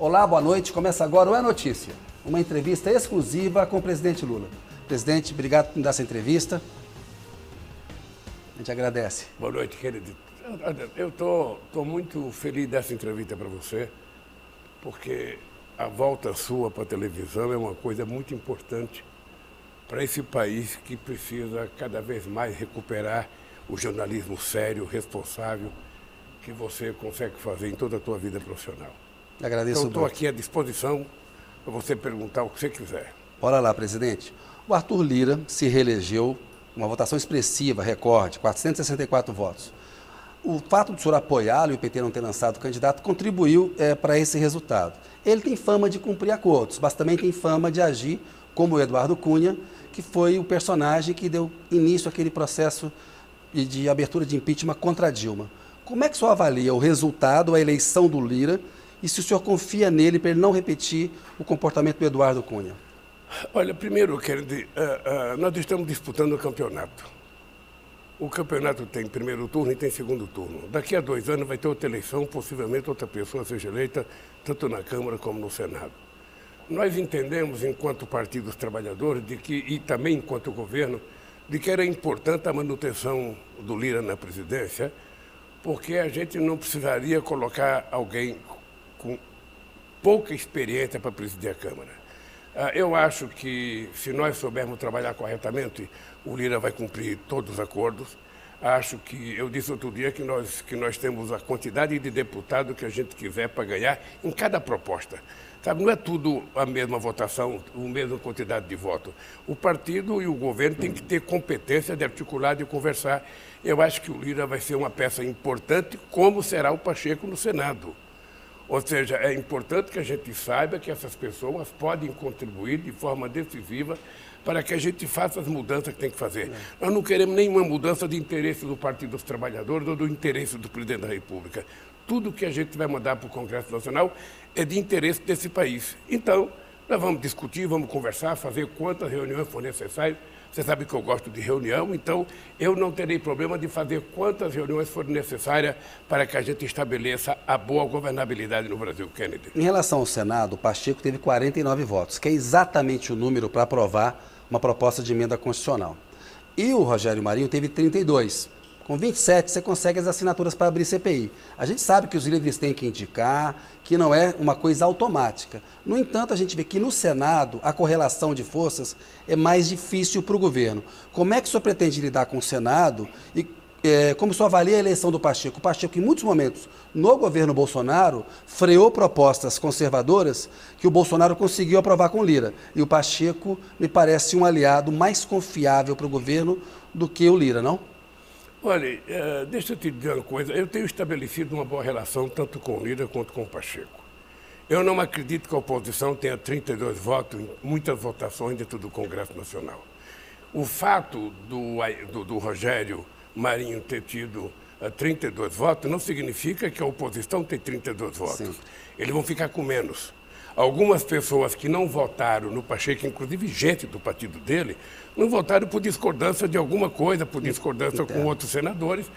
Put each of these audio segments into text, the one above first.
Olá, boa noite. Começa agora o É Notícia, uma entrevista exclusiva com o presidente Lula. Presidente, obrigado por me dar essa entrevista. A gente agradece. Boa noite, querido. Eu tô, tô muito feliz dessa entrevista para você, porque a volta sua para a televisão é uma coisa muito importante para esse país que precisa cada vez mais recuperar o jornalismo sério, responsável, que você consegue fazer em toda a tua vida profissional. Agradeço então, estou aqui à disposição para você perguntar o que você quiser. Bora lá, presidente. O Arthur Lira se reelegeu, uma votação expressiva, recorde, 464 votos. O fato do senhor apoiá-lo e o PT não ter lançado o candidato contribuiu é, para esse resultado. Ele tem fama de cumprir acordos, mas também tem fama de agir como o Eduardo Cunha, que foi o personagem que deu início àquele processo de abertura de impeachment contra Dilma. Como é que o senhor avalia o resultado, a eleição do Lira, e se o senhor confia nele para ele não repetir o comportamento do Eduardo Cunha? Olha, primeiro, dizer, uh, uh, nós estamos disputando o campeonato. O campeonato tem primeiro turno e tem segundo turno. Daqui a dois anos vai ter outra eleição, possivelmente outra pessoa seja eleita, tanto na Câmara como no Senado. Nós entendemos, enquanto partidos trabalhadores, de que, e também enquanto governo, de que era importante a manutenção do Lira na presidência, porque a gente não precisaria colocar alguém com pouca experiência para presidir a Câmara. Ah, eu acho que, se nós soubermos trabalhar corretamente, o Lira vai cumprir todos os acordos. Acho que, eu disse outro dia que nós, que nós temos a quantidade de deputados que a gente quiser para ganhar em cada proposta. Sabe, não é tudo a mesma votação, a mesma quantidade de votos. O partido e o governo têm que ter competência de articular, de conversar. Eu acho que o Lira vai ser uma peça importante, como será o Pacheco no Senado. Ou seja, é importante que a gente saiba que essas pessoas podem contribuir de forma decisiva para que a gente faça as mudanças que tem que fazer. É. Nós não queremos nenhuma mudança de interesse do Partido dos Trabalhadores ou do interesse do Presidente da República. Tudo que a gente vai mandar para o Congresso Nacional é de interesse desse país. Então, nós vamos discutir, vamos conversar, fazer quantas reuniões for necessárias você sabe que eu gosto de reunião, então eu não terei problema de fazer quantas reuniões forem necessárias para que a gente estabeleça a boa governabilidade no Brasil, Kennedy. Em relação ao Senado, o Pacheco teve 49 votos, que é exatamente o número para aprovar uma proposta de emenda constitucional. E o Rogério Marinho teve 32. Com 27, você consegue as assinaturas para abrir CPI. A gente sabe que os líderes têm que indicar, que não é uma coisa automática. No entanto, a gente vê que no Senado a correlação de forças é mais difícil para o governo. Como é que o senhor pretende lidar com o Senado e é, como senhor avalia a eleição do Pacheco? O Pacheco, em muitos momentos, no governo Bolsonaro, freou propostas conservadoras que o Bolsonaro conseguiu aprovar com Lira. E o Pacheco me parece um aliado mais confiável para o governo do que o Lira, não? Olha, é, deixa eu te dizer uma coisa. Eu tenho estabelecido uma boa relação tanto com o Lira quanto com o Pacheco. Eu não acredito que a oposição tenha 32 votos em muitas votações dentro do Congresso Nacional. O fato do, do, do Rogério Marinho ter tido 32 eh, votos não significa que a oposição tem 32 votos. Sim. Eles vão ficar com menos. Algumas pessoas que não votaram no Pacheco, inclusive gente do partido dele, não votaram por discordância de alguma coisa, por discordância com outros senadores,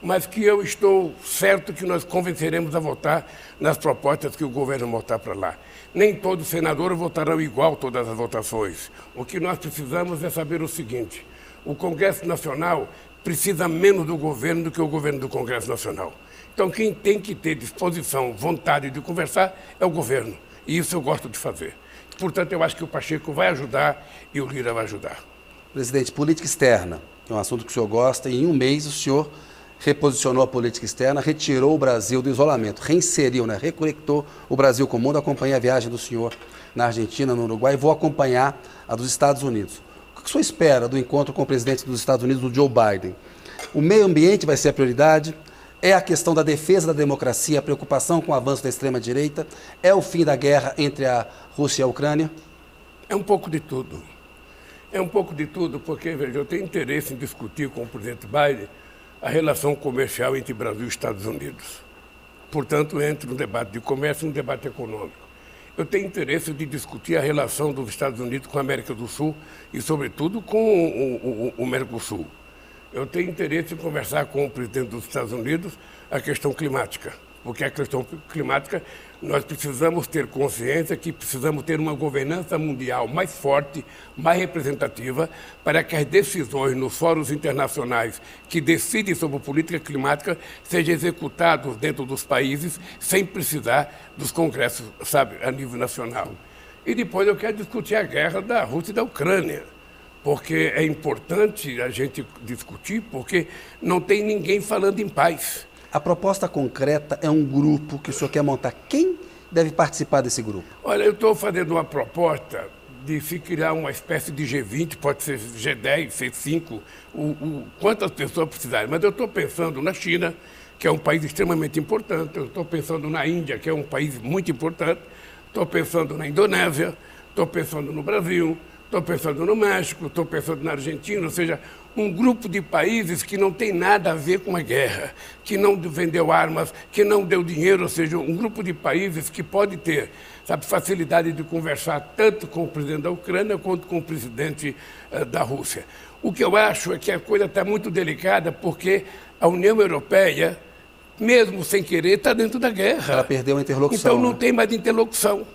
mas que eu estou certo que nós convenceremos a votar nas propostas que o governo botar para lá. Nem todos os senadores votarão igual todas as votações. O que nós precisamos é saber o seguinte: o Congresso Nacional precisa menos do governo do que o governo do Congresso Nacional. Então, quem tem que ter disposição, vontade de conversar é o governo. E isso eu gosto de fazer. Portanto, eu acho que o Pacheco vai ajudar e o Lira vai ajudar. Presidente, política externa é um assunto que o senhor gosta e em um mês o senhor reposicionou a política externa, retirou o Brasil do isolamento, reinseriu, né, reconectou o Brasil com o mundo. Acompanhei a viagem do senhor na Argentina, no Uruguai e vou acompanhar a dos Estados Unidos. O que o senhor espera do encontro com o presidente dos Estados Unidos, o Joe Biden? O meio ambiente vai ser a prioridade? É a questão da defesa da democracia, a preocupação com o avanço da extrema-direita? É o fim da guerra entre a Rússia e a Ucrânia? É um pouco de tudo. É um pouco de tudo, porque, veja, eu tenho interesse em discutir com o presidente Biden a relação comercial entre Brasil e Estados Unidos. Portanto, entre um debate de comércio e um debate econômico. Eu tenho interesse de discutir a relação dos Estados Unidos com a América do Sul e, sobretudo, com o, o, o Mercosul eu tenho interesse em conversar com o presidente dos Estados Unidos a questão climática, porque a questão climática Nós precisamos ter consciência que precisamos ter uma governança mundial mais forte, mais representativa, para que as decisões nos fóruns internacionais que decidem sobre política climática sejam executadas dentro dos países sem precisar dos congressos, sabe, a nível nacional. E depois eu quero discutir a guerra da Rússia e da Ucrânia, porque é importante a gente discutir, porque não tem ninguém falando em paz. A proposta concreta é um grupo que o senhor quer montar. Quem deve participar desse grupo? Olha, eu estou fazendo uma proposta de se criar uma espécie de G20, pode ser G10, C5, o, o quantas pessoas precisarem. Mas eu estou pensando na China, que é um país extremamente importante, eu estou pensando na Índia, que é um país muito importante, estou pensando na Indonésia, estou pensando no Brasil, estou pensando no México, estou pensando na Argentina, ou seja, um grupo de países que não tem nada a ver com a guerra, que não vendeu armas, que não deu dinheiro, ou seja, um grupo de países que pode ter sabe, facilidade de conversar tanto com o presidente da Ucrânia quanto com o presidente uh, da Rússia. O que eu acho é que a coisa está muito delicada porque a União Europeia, mesmo sem querer, está dentro da guerra. Ela perdeu a interlocução. Então não né? tem mais interlocução.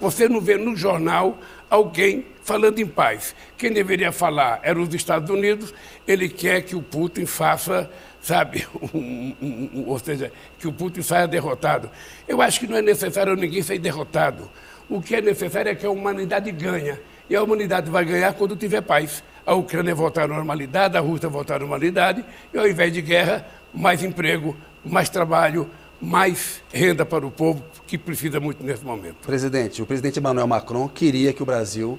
Você não vê no jornal alguém falando em paz. Quem deveria falar era os Estados Unidos. Ele quer que o Putin faça, sabe, um, um, um, ou seja, que o Putin saia derrotado. Eu acho que não é necessário ninguém sair derrotado. O que é necessário é que a humanidade ganhe. E a humanidade vai ganhar quando tiver paz. A Ucrânia voltar à normalidade, a Rússia voltar à normalidade, e ao invés de guerra, mais emprego, mais trabalho, mais renda para o povo, que precisa muito nesse momento. Presidente, o presidente Emmanuel Macron queria que o Brasil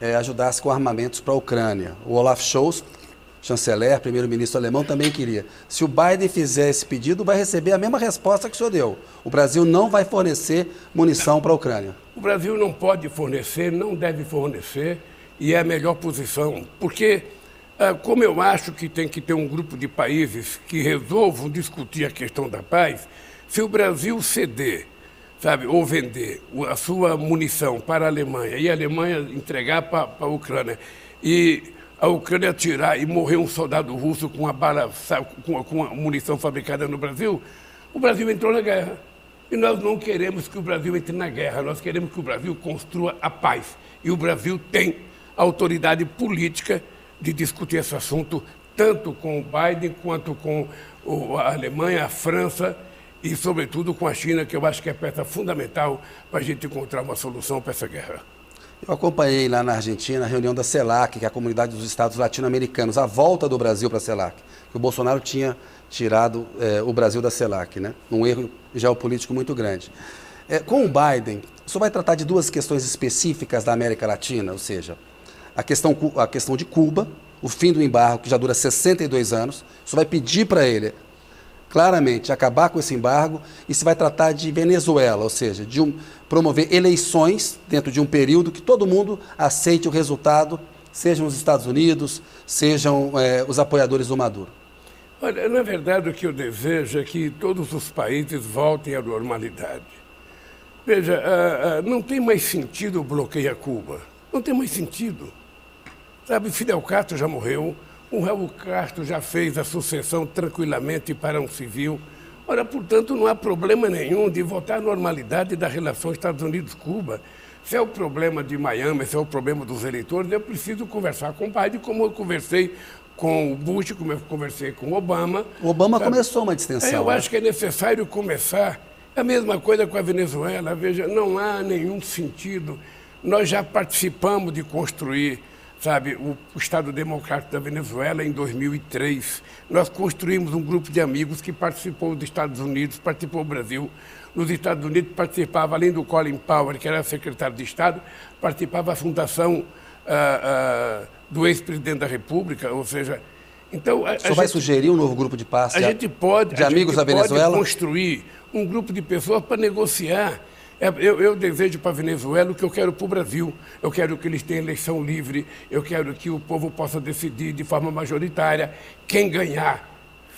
é, ajudasse com armamentos para a Ucrânia. O Olaf Scholz, chanceler, primeiro-ministro alemão, também queria. Se o Biden fizer esse pedido, vai receber a mesma resposta que o senhor deu. O Brasil não vai fornecer munição para a Ucrânia. O Brasil não pode fornecer, não deve fornecer, e é a melhor posição, porque ah, como eu acho que tem que ter um grupo de países que resolvam discutir a questão da paz, se o Brasil ceder, sabe, ou vender a sua munição para a Alemanha e a Alemanha entregar para a Ucrânia e a Ucrânia tirar e morrer um soldado russo com a bala, com com munição fabricada no Brasil, o Brasil entrou na guerra. E nós não queremos que o Brasil entre na guerra, nós queremos que o Brasil construa a paz. E o Brasil tem autoridade política de discutir esse assunto, tanto com o Biden quanto com a Alemanha, a França e, sobretudo, com a China, que eu acho que é peça fundamental para a gente encontrar uma solução para essa guerra. Eu acompanhei lá na Argentina a reunião da CELAC, que é a Comunidade dos Estados Latino-Americanos, a volta do Brasil para a CELAC. O Bolsonaro tinha tirado é, o Brasil da CELAC, né? um erro geopolítico muito grande. É, com o Biden, o senhor vai tratar de duas questões específicas da América Latina, ou seja, a questão, a questão de Cuba, o fim do embargo, que já dura 62 anos. Senhor vai pedir para ele, claramente, acabar com esse embargo e se vai tratar de Venezuela, ou seja, de um, promover eleições dentro de um período que todo mundo aceite o resultado, sejam os Estados Unidos, sejam é, os apoiadores do Maduro. Olha, na verdade, o que eu desejo é que todos os países voltem à normalidade. Veja, uh, uh, não tem mais sentido o bloqueio a Cuba. Não tem mais sentido. Sabe, Fidel Castro já morreu, o Raul Castro já fez a sucessão tranquilamente para um civil. Ora, portanto, não há problema nenhum de voltar à normalidade da relação Estados Unidos-Cuba. Se é o problema de Miami, se é o problema dos eleitores, eu preciso conversar com o Biden, como eu conversei com o Bush, como eu conversei com o Obama. O Obama sabe? começou uma distensão. Eu né? acho que é necessário começar. É a mesma coisa com a Venezuela. Veja, não há nenhum sentido. Nós já participamos de construir sabe, o, o, Estado Democrático da Venezuela em 2003. Nós construímos um grupo de amigos que participou dos Estados Unidos, participou do Brasil. Nos Estados Unidos participava, além do Colin Powell, que era secretário de Estado, participava a fundação uh, uh, do ex-presidente da República, ou seja, então, a, o senhor vai sugerir um novo grupo de paz? A gente pode, de amigos da Venezuela? construir um grupo de pessoas para negociar eu, eu, desejo para a Venezuela o que eu quero para o Brasil. Eu quero que eles tenham eleição livre, eu quero que o povo possa decidir de forma majoritária. Quem ganhar,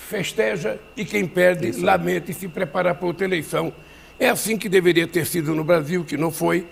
festeja, e quem perde, Isso. lamenta e se prepara para outra eleição. É assim que deveria ter sido no Brasil, que não foi.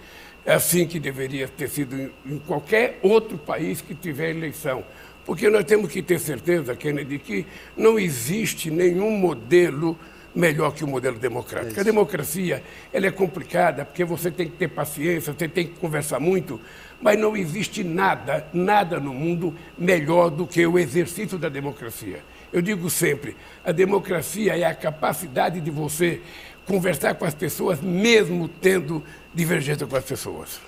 É assim que deveria ter sido em, em qualquer outro país que tiver eleição. Porque nós temos que ter certeza, Kennedy, que não existe nenhum modelo melhor que o modelo democrático. É a democracia ela é complicada porque você tem que ter paciência, você tem que conversar muito, mas não existe nada, nada no mundo melhor do que o exercício da democracia. Eu digo sempre, a democracia é a capacidade de você conversar com as pessoas, mesmo tendo divergência com as pessoas.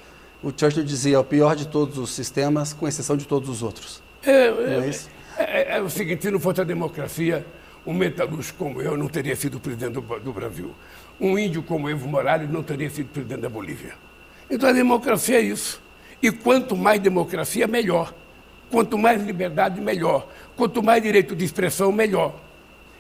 O Churchill dizia, é o pior de todos os sistemas, com exceção de todos os outros. É, é, é, é, é o seguinte, se não fosse a democracia, um metalúrgico como eu não teria sido presidente do, do Brasil. Um índio como Evo Morales não teria sido presidente da Bolívia. Então a democracia é isso. E quanto mais democracia, melhor. Quanto mais liberdade, melhor. Quanto mais direito de expressão, melhor.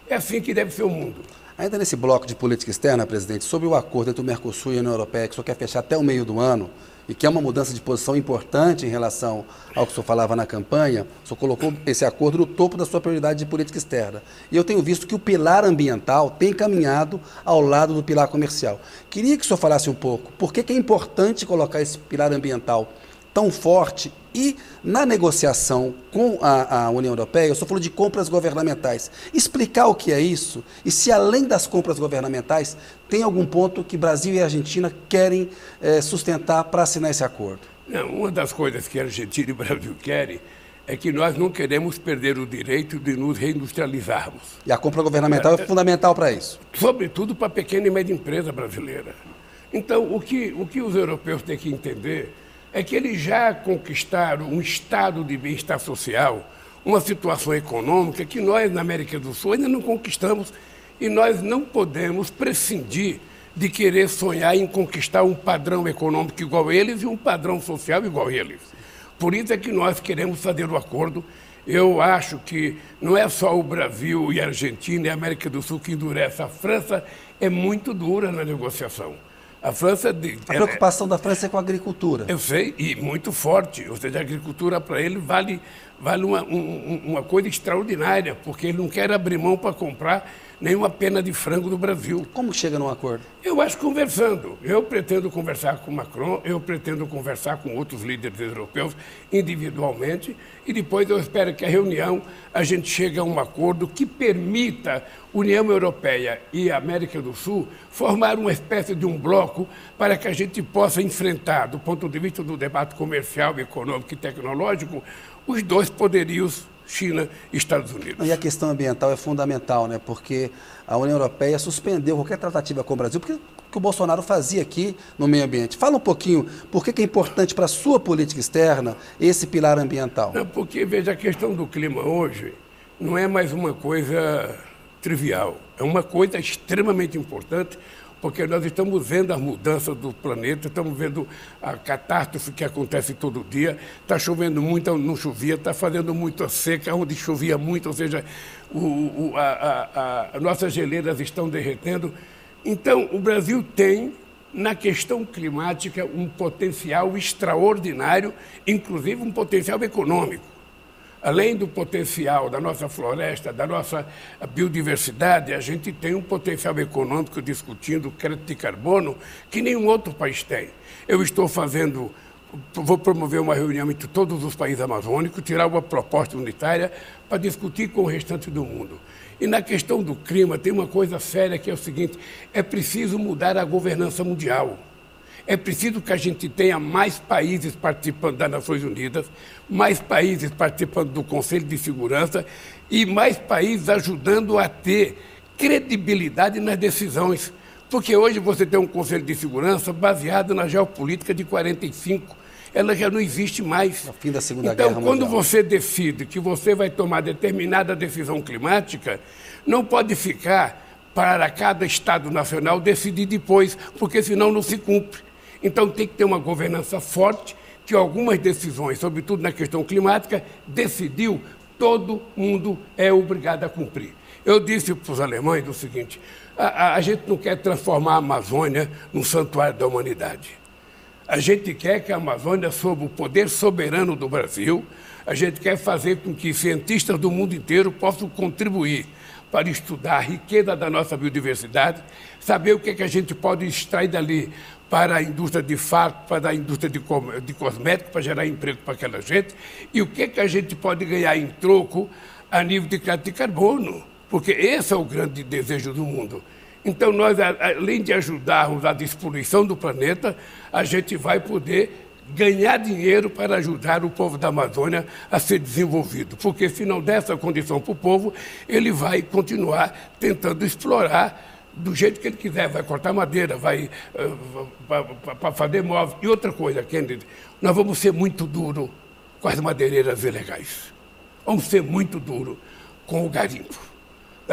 É assim que deve ser o mundo. Ainda nesse bloco de política externa, presidente, sobre o acordo entre o Mercosul e a União Europeia, que senhor quer fechar até o meio do ano, e que é uma mudança de posição importante em relação ao que o senhor falava na campanha, o senhor colocou esse acordo no topo da sua prioridade de política externa. E eu tenho visto que o pilar ambiental tem caminhado ao lado do pilar comercial. Queria que o senhor falasse um pouco por que, que é importante colocar esse pilar ambiental tão forte e na negociação com a, a, União Europeia, eu estou falando de compras governamentais, explicar o que é isso e se além das compras governamentais tem algum ponto que Brasil e Argentina querem é, sustentar para assinar esse acordo. Não, uma das coisas que a Argentina e o Brasil querem é que nós não queremos perder o direito de nos reindustrializarmos. E a compra governamental é, é fundamental para isso. Sobretudo para a pequena e média empresa brasileira. Então, o que, o que os europeus têm que entender é que eles já conquistaram um estado de bem-estar social, uma situação econômica que nós, na América do Sul, ainda não conquistamos e nós não podemos prescindir de querer sonhar em conquistar um padrão econômico igual a eles e um padrão social igual a eles. Por isso é que nós queremos fazer o acordo. Eu acho que não é só o Brasil e a Argentina e a América do Sul que endurece. A França é muito dura na negociação. A França. A preocupação da França é com a agricultura. Eu sei, e muito forte. Ou seja, a agricultura para ele vale, vale uma, um, uma coisa extraordinária, porque ele não quer abrir mão para comprar nenhuma pena de frango do Brasil. Como chega num acordo? Eu acho conversando. Eu pretendo conversar com Macron, eu pretendo conversar com outros líderes europeus individualmente e depois eu espero que a reunião a gente chegue a um acordo que permita União Europeia e América do Sul formar uma espécie de um bloco para que a gente possa enfrentar, do ponto de vista do debate comercial, econômico e tecnológico, os dois poderios China e Estados Unidos. E a questão ambiental é fundamental, né? porque a União Europeia suspendeu qualquer tratativa com o Brasil, porque o que o Bolsonaro fazia aqui no meio ambiente. Fala um pouquinho por que é importante para a sua política externa esse pilar ambiental. Não, porque, veja, a questão do clima hoje não é mais uma coisa trivial, é uma coisa extremamente importante porque nós estamos vendo as mudanças do planeta, estamos vendo a catástrofe que acontece todo dia. Está chovendo muito, não chovia, está fazendo muita seca, onde chovia muito, ou seja, o, o, a, a, nossas geleiras estão derretendo. Então, o Brasil tem, na questão climática, um potencial extraordinário, inclusive um potencial econômico além do potencial da nossa floresta, da nossa biodiversidade, a gente tem um potencial econômico discutindo crédito de carbono que nenhum outro país tem. Eu estou fazendo, vou promover uma reunião entre todos os países amazônicos, tirar uma proposta unitária para discutir com o restante do mundo. E na questão do clima, tem uma coisa séria que é o seguinte: é preciso mudar a governança mundial. É preciso que a gente tenha mais países participando das Nações Unidas, mais países participando do Conselho de Segurança e mais países ajudando a ter credibilidade nas decisões. Porque hoje você tem um Conselho de Segurança baseado na geopolítica de 45. Ela já não existe mais. No fim da Segunda então, Guerra quando mundial. você decide que você vai tomar determinada decisão climática, não pode ficar para cada Estado nacional decidir depois, porque senão não se cumpre. Então tem que ter uma governança forte, que algumas decisões, sobretudo na questão climática, decidiu, todo mundo é obrigado a cumprir. Eu disse para os alemães o seguinte: a, a, a gente não quer transformar a Amazônia num santuário da humanidade. A gente quer que a Amazônia, sob o poder soberano do Brasil, a gente quer fazer com que cientistas do mundo inteiro possam contribuir para estudar a riqueza da nossa biodiversidade, saber o que, é que a gente pode extrair dali para a indústria de farto, para a indústria de, de cosméticos, para gerar emprego para aquela gente, e o que, é que a gente pode ganhar em troco a nível de crédito de carbono, porque esse é o grande desejo do mundo. Então, nós, além de ajudarmos a despoluição do planeta, a gente vai poder ganhar dinheiro para ajudar o povo da Amazônia a ser desenvolvido. Porque se não der essa condição para o povo, ele vai continuar tentando explorar do jeito que ele quiser, vai cortar madeira, vai uh, para fazer móveis. E outra coisa, Kennedy, nós vamos ser muito duro com as madeireiras ilegais. Vamos ser muito duro com o garimpo.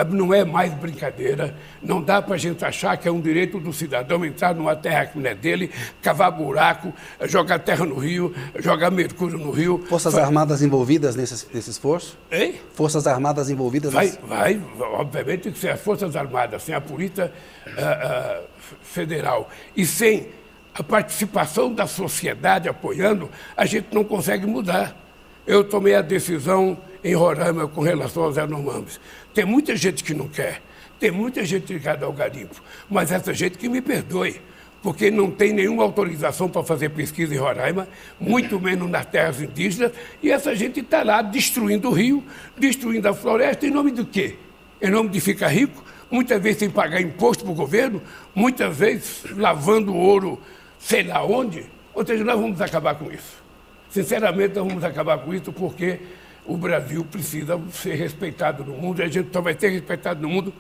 Não é mais brincadeira, não dá para a gente achar que é um direito do cidadão entrar numa terra que não é dele, cavar buraco, jogar terra no rio, jogar mercúrio no rio. Forças vai... Armadas envolvidas nesse, nesse esforço? Hein? Forças Armadas envolvidas vai, nesse... Vai, obviamente tem que ser as Forças Armadas, sem a Polícia uh, uh, Federal e sem a participação da sociedade apoiando, a gente não consegue mudar. Eu tomei a decisão em Roraima com relação aos Yanomamis. Tem muita gente que não quer, tem muita gente ligada ao garimpo, mas essa gente que me perdoe, porque não tem nenhuma autorização para fazer pesquisa em Roraima, muito menos nas terras indígenas, e essa gente está lá destruindo o rio, destruindo a floresta, em nome do quê? Em nome de ficar rico, muitas vezes sem pagar imposto para o governo, muitas vezes lavando ouro sei lá onde. Ou seja, nós vamos acabar com isso. Sinceramente, nós vamos acabar com isso porque o Brasil precisa ser respeitado no mundo, e a gente só vai ser respeitado no mundo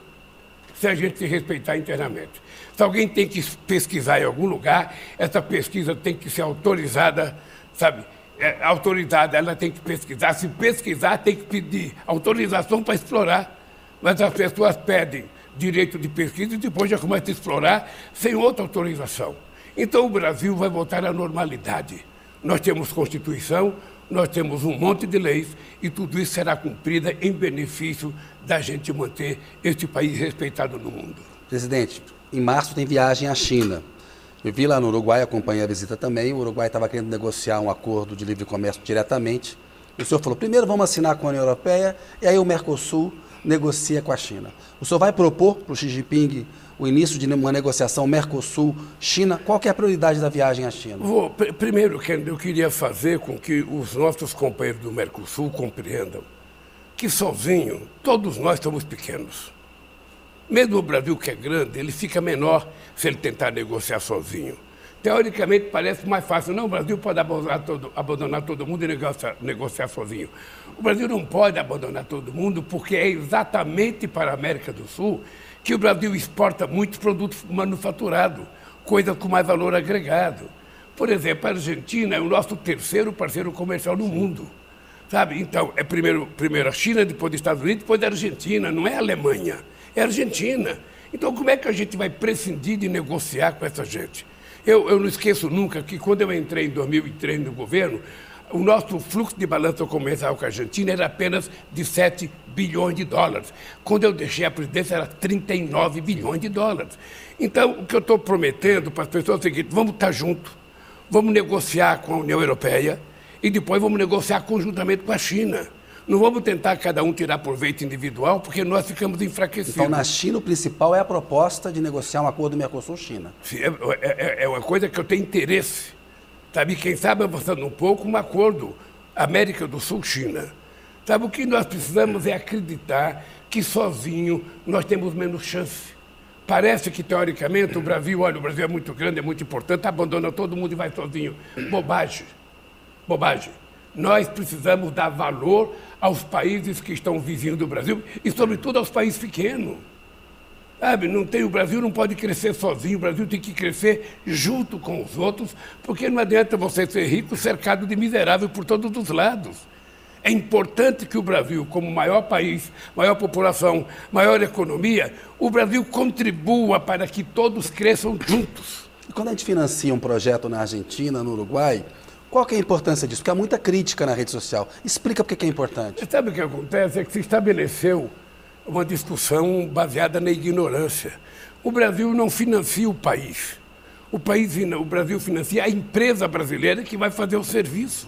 se a gente se respeitar internamente. Se alguém tem que pesquisar em algum lugar, essa pesquisa tem que ser autorizada, sabe? É, a autoridade ela tem que pesquisar. Se pesquisar, tem que pedir autorização para explorar. Mas as pessoas pedem direito de pesquisa e depois já começam a explorar sem outra autorização. Então o Brasil vai voltar à normalidade. Nós temos Constituição, nós temos um monte de leis e tudo isso será cumprido em benefício da gente manter este país respeitado no mundo. Presidente, em março tem viagem à China. Eu vi lá no Uruguai, acompanhei a visita também. O Uruguai estava querendo negociar um acordo de livre comércio diretamente. O senhor falou: primeiro vamos assinar com a União Europeia e aí o Mercosul negocia com a China. O senhor vai propor para o Xi Jinping o início de uma negociação Mercosul-China? Qual é a prioridade da viagem à China? Vou, primeiro, eu queria fazer com que os nossos companheiros do Mercosul compreendam que sozinho todos nós somos pequenos. Mesmo o Brasil, que é grande, ele fica menor se ele tentar negociar sozinho. Teoricamente parece mais fácil. Não, o Brasil pode abandonar todo, abandonar todo mundo e negociar, negociar sozinho. O Brasil não pode abandonar todo mundo porque é exatamente para a América do Sul que o Brasil exporta muitos produtos manufaturados, coisas com mais valor agregado. Por exemplo, a Argentina é o nosso terceiro parceiro comercial no mundo. Sabe? Então, é primeiro, primeiro a China, depois os Estados Unidos, depois a Argentina, não é a Alemanha, é a Argentina. Então, como é que a gente vai prescindir de negociar com essa gente? Eu, eu não esqueço nunca que quando eu entrei em 2003 no governo, o nosso fluxo de balança comercial com a Argentina era apenas de 7 bilhões de dólares. Quando eu deixei a presidência, era 39 bilhões de dólares. Então, o que eu estou prometendo para as pessoas é o seguinte: vamos estar juntos, vamos negociar com a União Europeia e depois vamos negociar conjuntamente com a China. Não vamos tentar cada um tirar proveito individual, porque nós ficamos enfraquecidos. Então, na China, o principal é a proposta de negociar um acordo Mercosul-China. É, é, é uma coisa que eu tenho interesse Sabe, quem sabe avançando um pouco, um acordo América do Sul-China. Sabe, o que nós precisamos é acreditar que sozinho nós temos menos chance. Parece que, teoricamente, o Brasil, olha, o Brasil é muito grande, é muito importante, abandona todo mundo e vai sozinho. Bobagem. Bobagem. Nós precisamos dar valor aos países que estão vizinhos do Brasil e, sobretudo, aos países pequenos. Sabe, não tem, o Brasil não pode crescer sozinho, o Brasil tem que crescer junto com os outros, porque não adianta você ser rico cercado de miserável por todos os lados. É importante que o Brasil, como maior país, maior população, maior economia, o Brasil contribua para que todos cresçam juntos. E quando a gente financia um projeto na Argentina, no Uruguai, qual é a importância disso? Porque há muita crítica na rede social. Explica por que é importante. Sabe o que acontece? É que se estabeleceu uma discussão baseada na ignorância. O Brasil não financia o país. O, país, o Brasil financia a empresa brasileira que vai fazer o serviço.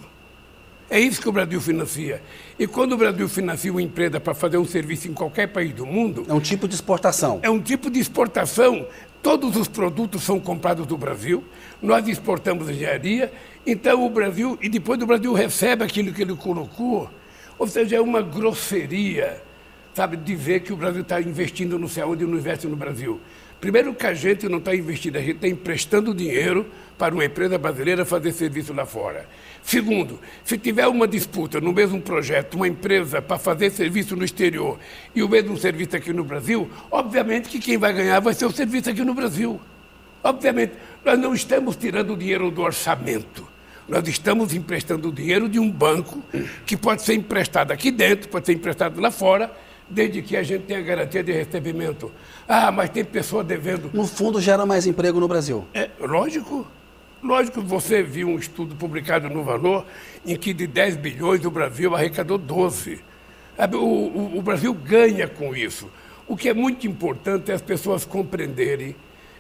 É isso que o Brasil financia. E quando o Brasil financia uma empresa para fazer um serviço em qualquer país do mundo. É um tipo de exportação. É um tipo de exportação. Todos os produtos são comprados do Brasil, nós exportamos engenharia, então o Brasil, e depois o Brasil recebe aquilo que ele colocou. Ou seja, é uma grosseria sabe, de ver que o Brasil está investindo não sei onde e não investe no Brasil. Primeiro que a gente não está investindo, a gente está emprestando dinheiro para uma empresa brasileira fazer serviço lá fora. Segundo, se tiver uma disputa no mesmo projeto, uma empresa para fazer serviço no exterior e o mesmo serviço aqui no Brasil, obviamente que quem vai ganhar vai ser o serviço aqui no Brasil. Obviamente, nós não estamos tirando dinheiro do orçamento. Nós estamos emprestando dinheiro de um banco que pode ser emprestado aqui dentro, pode ser emprestado lá fora, desde que a gente tenha garantia de recebimento. Ah, mas tem pessoa devendo. No fundo, gera mais emprego no Brasil. É lógico. Lógico que você viu um estudo publicado no Valor em que de 10 bilhões o Brasil arrecadou 12. O, o, o Brasil ganha com isso. O que é muito importante é as pessoas compreenderem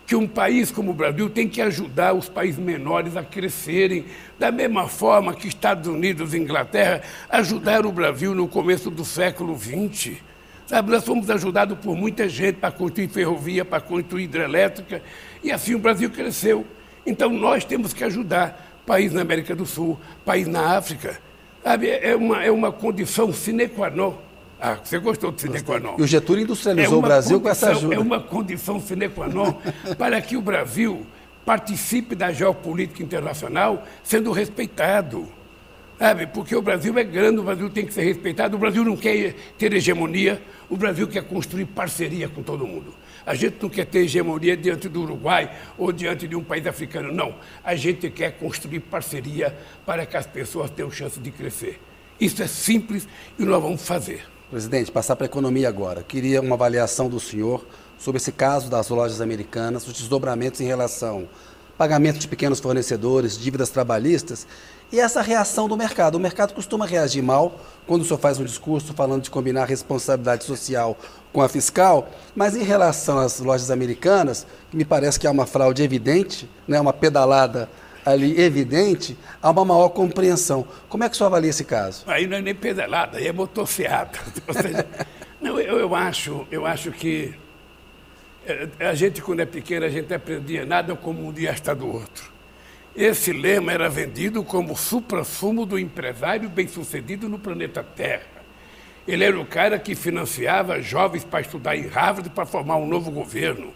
que um país como o Brasil tem que ajudar os países menores a crescerem, da mesma forma que Estados Unidos e Inglaterra ajudaram o Brasil no começo do século XX. Sabe, nós fomos ajudados por muita gente para construir ferrovia, para construir hidrelétrica, e assim o Brasil cresceu. Então nós temos que ajudar país na América do Sul, país na África. Sabe, é uma, é uma condição sine qua non ah, você gostou do sine qua non. E o Getúlio industrializou é o Brasil com essa ajuda. É uma condição sine qua non para que o Brasil participe da geopolítica internacional sendo respeitado. Sabe? Porque o Brasil é grande, o Brasil tem que ser respeitado, o Brasil não quer ter hegemonia, o Brasil quer construir parceria com todo mundo. A gente não quer ter hegemonia diante do Uruguai ou diante de um país africano, não. A gente quer construir parceria para que as pessoas tenham chance de crescer. Isso é simples e nós vamos fazer. Presidente, passar para a economia agora. Queria uma avaliação do senhor sobre esse caso das lojas americanas, os desdobramentos em relação pagamento de pequenos fornecedores, dívidas trabalhistas e essa reação do mercado. O mercado costuma reagir mal quando o senhor faz um discurso falando de combinar responsabilidade social com a fiscal, mas em relação às lojas americanas, me parece que há uma fraude evidente, né, uma pedalada ali evidente, há uma maior compreensão. Como é que o senhor avalia esse caso? Aí não é nem pedalada, aí é motocicleta. Não, eu, eu, acho, eu acho que é, a gente, quando é pequeno, a gente aprendia nada como um dia está do outro. Esse lema era vendido como supra-sumo do empresário bem-sucedido no planeta Terra. Ele era o cara que financiava jovens para estudar em Harvard para formar um novo governo.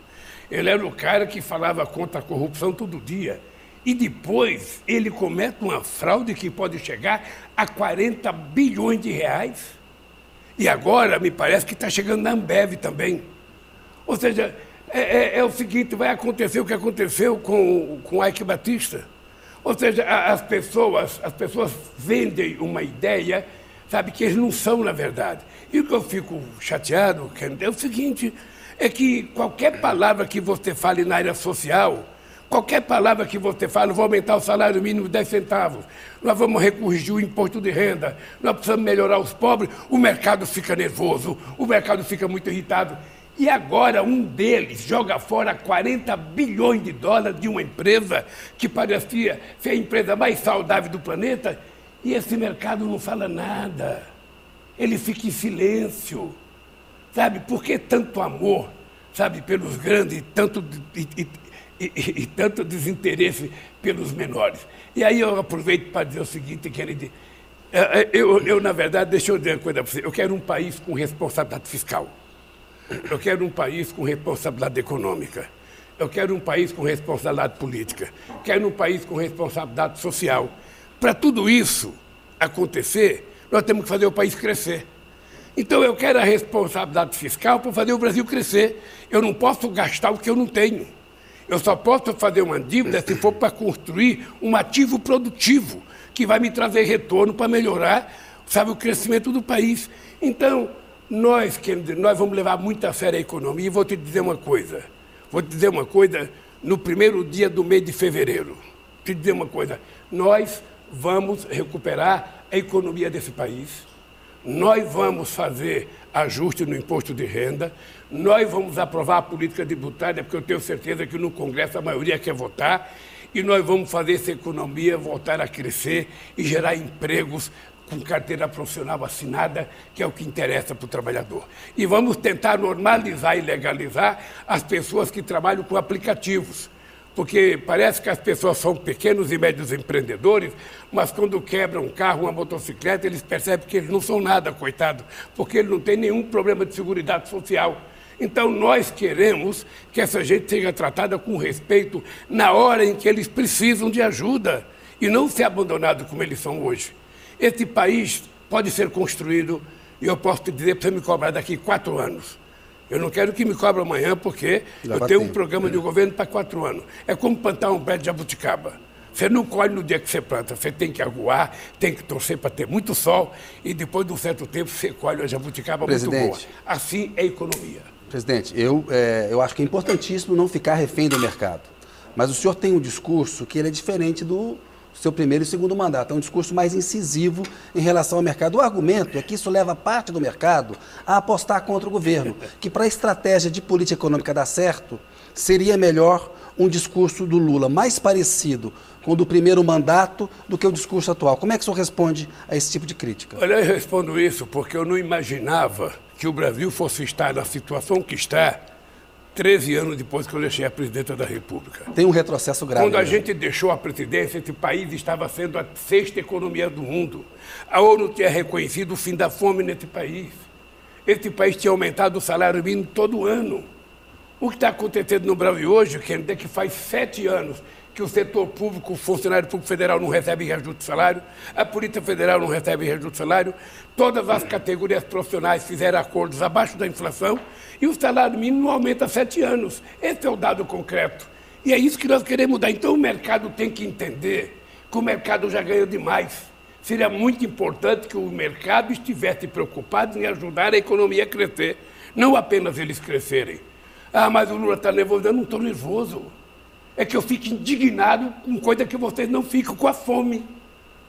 Ele era o cara que falava contra a corrupção todo dia. E depois ele comete uma fraude que pode chegar a 40 bilhões de reais. E agora me parece que está chegando na Ambev também. Ou seja, é, é, é, o seguinte, vai acontecer o que aconteceu com, com Ike Batista. Ou seja, as pessoas, as pessoas vendem uma ideia, sabe, que eles não são na verdade. E o que eu fico chateado, é o seguinte, é que qualquer palavra que você fale na área social, Qualquer palavra que você fala, vou aumentar o salário mínimo 10 centavos, nós vamos recorrigir o imposto de renda, nós precisamos melhorar os pobres, o mercado fica nervoso, o mercado fica muito irritado. E agora um deles joga fora 40 bilhões de dólares de uma empresa que parecia ser a empresa mais saudável do planeta, e esse mercado não fala nada. Ele fica em silêncio. Sabe, por que tanto amor, sabe, pelos grandes, tanto e, e, e, e, tanto desinteresse pelos menores. E aí eu aproveito para dizer o seguinte, querido, é, é, eu, eu, na verdade, deixa eu dizer uma coisa para você, eu quero um país com responsabilidade fiscal, eu quero um país com responsabilidade econômica, eu quero um país com responsabilidade política, quero um país com responsabilidade social. Para tudo isso acontecer, nós temos que fazer o país crescer. Então eu quero a responsabilidade fiscal para fazer o Brasil crescer. Eu não posso gastar o que eu não tenho. Eu só posso fazer uma dívida se for para construir um ativo produtivo que vai me trazer retorno para melhorar, sabe, o crescimento do país. Então, nós, nós vamos levar muito a sério a economia. E vou te dizer uma coisa. Vou te dizer uma coisa no primeiro dia do mês de fevereiro. Te dizer uma coisa. Nós vamos recuperar a economia desse país. Nós vamos fazer ajuste no imposto de renda, nós vamos aprovar a política tributária, porque eu tenho certeza que no Congresso a maioria quer votar, e nós vamos fazer essa economia voltar a crescer e gerar empregos com carteira profissional assinada, que é o que interessa para o trabalhador. E vamos tentar normalizar e legalizar as pessoas que trabalham com aplicativos porque parece que as pessoas são pequenos e médios empreendedores, mas quando quebram um carro, uma motocicleta, eles percebem que eles não são nada, coitado, porque eles não têm nenhum problema de segurança social. Então, nós queremos que essa gente seja tratada com respeito na hora em que eles precisam de ajuda e não ser abandonado como eles são hoje. Esse país pode ser construído, e eu posso te dizer para você me cobrar daqui quatro anos. Eu não quero que me cobre amanhã, porque Já eu tenho um programa de governo para quatro anos. É como plantar um pé de jabuticaba. Você não colhe no dia que você planta, você tem que aguar, tem que torcer para ter muito sol e depois de um certo tempo você colhe a jabuticaba Presidente, muito boa. Assim é a economia. Presidente, eu, é, eu acho que é importantíssimo não ficar refém do mercado. Mas o senhor tem um discurso que ele é diferente do seu primeiro e segundo mandato. É um discurso mais incisivo em relação ao mercado. O argumento é que isso leva parte do mercado a apostar contra o governo, que para a estratégia de política econômica dar certo, seria melhor um discurso do Lula mais parecido com o do primeiro mandato do que o discurso atual. Como é que o senhor responde a esse tipo de crítica? Olha, eu respondo isso porque eu não imaginava que o Brasil fosse estar na situação que está 13 anos depois que eu deixei a presidenta da República. Tem um retrocesso grave. Quando a mesmo. gente deixou a presidência, esse país estava sendo a sexta economia do mundo. A ONU tinha reconhecido o fim da fome nesse país. Esse país tinha aumentado o salário mínimo todo ano. O que está acontecendo no Brasil hoje, quer dizer que faz sete anos que o setor público, o funcionário público federal não recebe reajuste de salário, a Polícia Federal não recebe reajuste de salário, todas as categorias profissionais fizeram acordos abaixo da inflação e o salário mínimo não aumenta há sete anos. Esse é o dado concreto. E é isso que nós queremos mudar. Então o mercado tem que entender que o mercado já ganhou demais. Seria muito importante que o mercado estivesse preocupado em ajudar a economia a crescer, não apenas eles crescerem. Ah, mas o Lula está nervoso. Eu não estou nervoso é que eu fico indignado com coisa que vocês não ficam com a fome.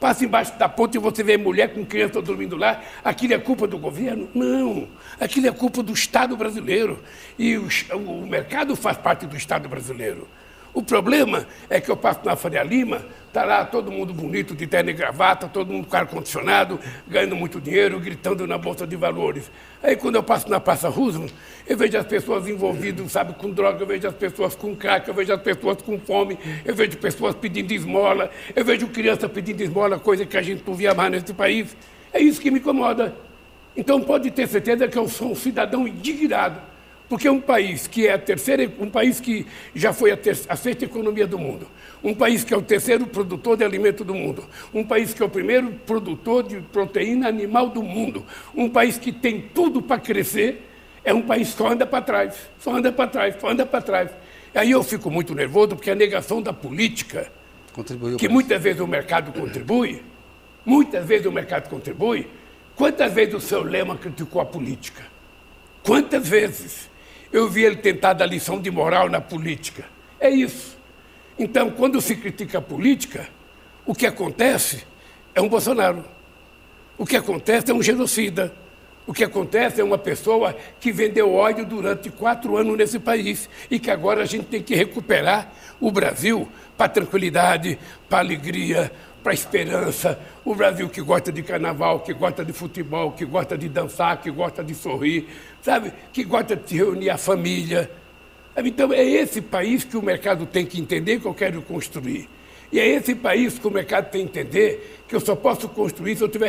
Passa embaixo da ponte e você vê mulher com criança dormindo lá, aquilo é culpa do governo? Não, aquilo é culpa do Estado brasileiro. E o, o mercado faz parte do Estado brasileiro. O problema é que eu passo na Faria Lima, está lá todo mundo bonito, de terno e gravata, todo mundo com ar-condicionado, ganhando muito dinheiro, gritando na Bolsa de Valores. Aí quando eu passo na Praça Roosevelt, eu vejo as pessoas envolvidas, sabe, com droga, eu vejo as pessoas com crack, eu vejo as pessoas com fome, eu vejo pessoas pedindo esmola, eu vejo criança pedindo esmola, coisa que a gente não via mais nesse país. É isso que me incomoda. Então pode ter certeza que eu sou um cidadão indignado porque um país que é a terceira, um país que já foi a, ter, a sexta economia do mundo, um país que é o terceiro produtor de alimento do mundo, um país que é o primeiro produtor de proteína animal do mundo, um país que tem tudo para crescer, é um país que só anda para trás, só anda para trás, só anda para trás. Aí eu fico muito nervoso porque a negação da política, Contribuiu que muitas vezes o mercado contribui, muitas vezes o mercado contribui, quantas vezes o seu Lema criticou a política? Quantas vezes? Eu vi ele tentar dar lição de moral na política. É isso. Então, quando se critica a política, o que acontece é um Bolsonaro. O que acontece é um genocida. O que acontece é uma pessoa que vendeu ódio durante quatro anos nesse país e que agora a gente tem que recuperar o Brasil para tranquilidade, para alegria, para a esperança. O Brasil que gosta de carnaval, que gosta de futebol, que gosta de dançar, que gosta de sorrir, sabe? Que gosta de reunir a família. Então, é esse país que o mercado tem que entender que eu quero construir. E é esse país que o mercado tem que entender que eu só posso construir se eu tiver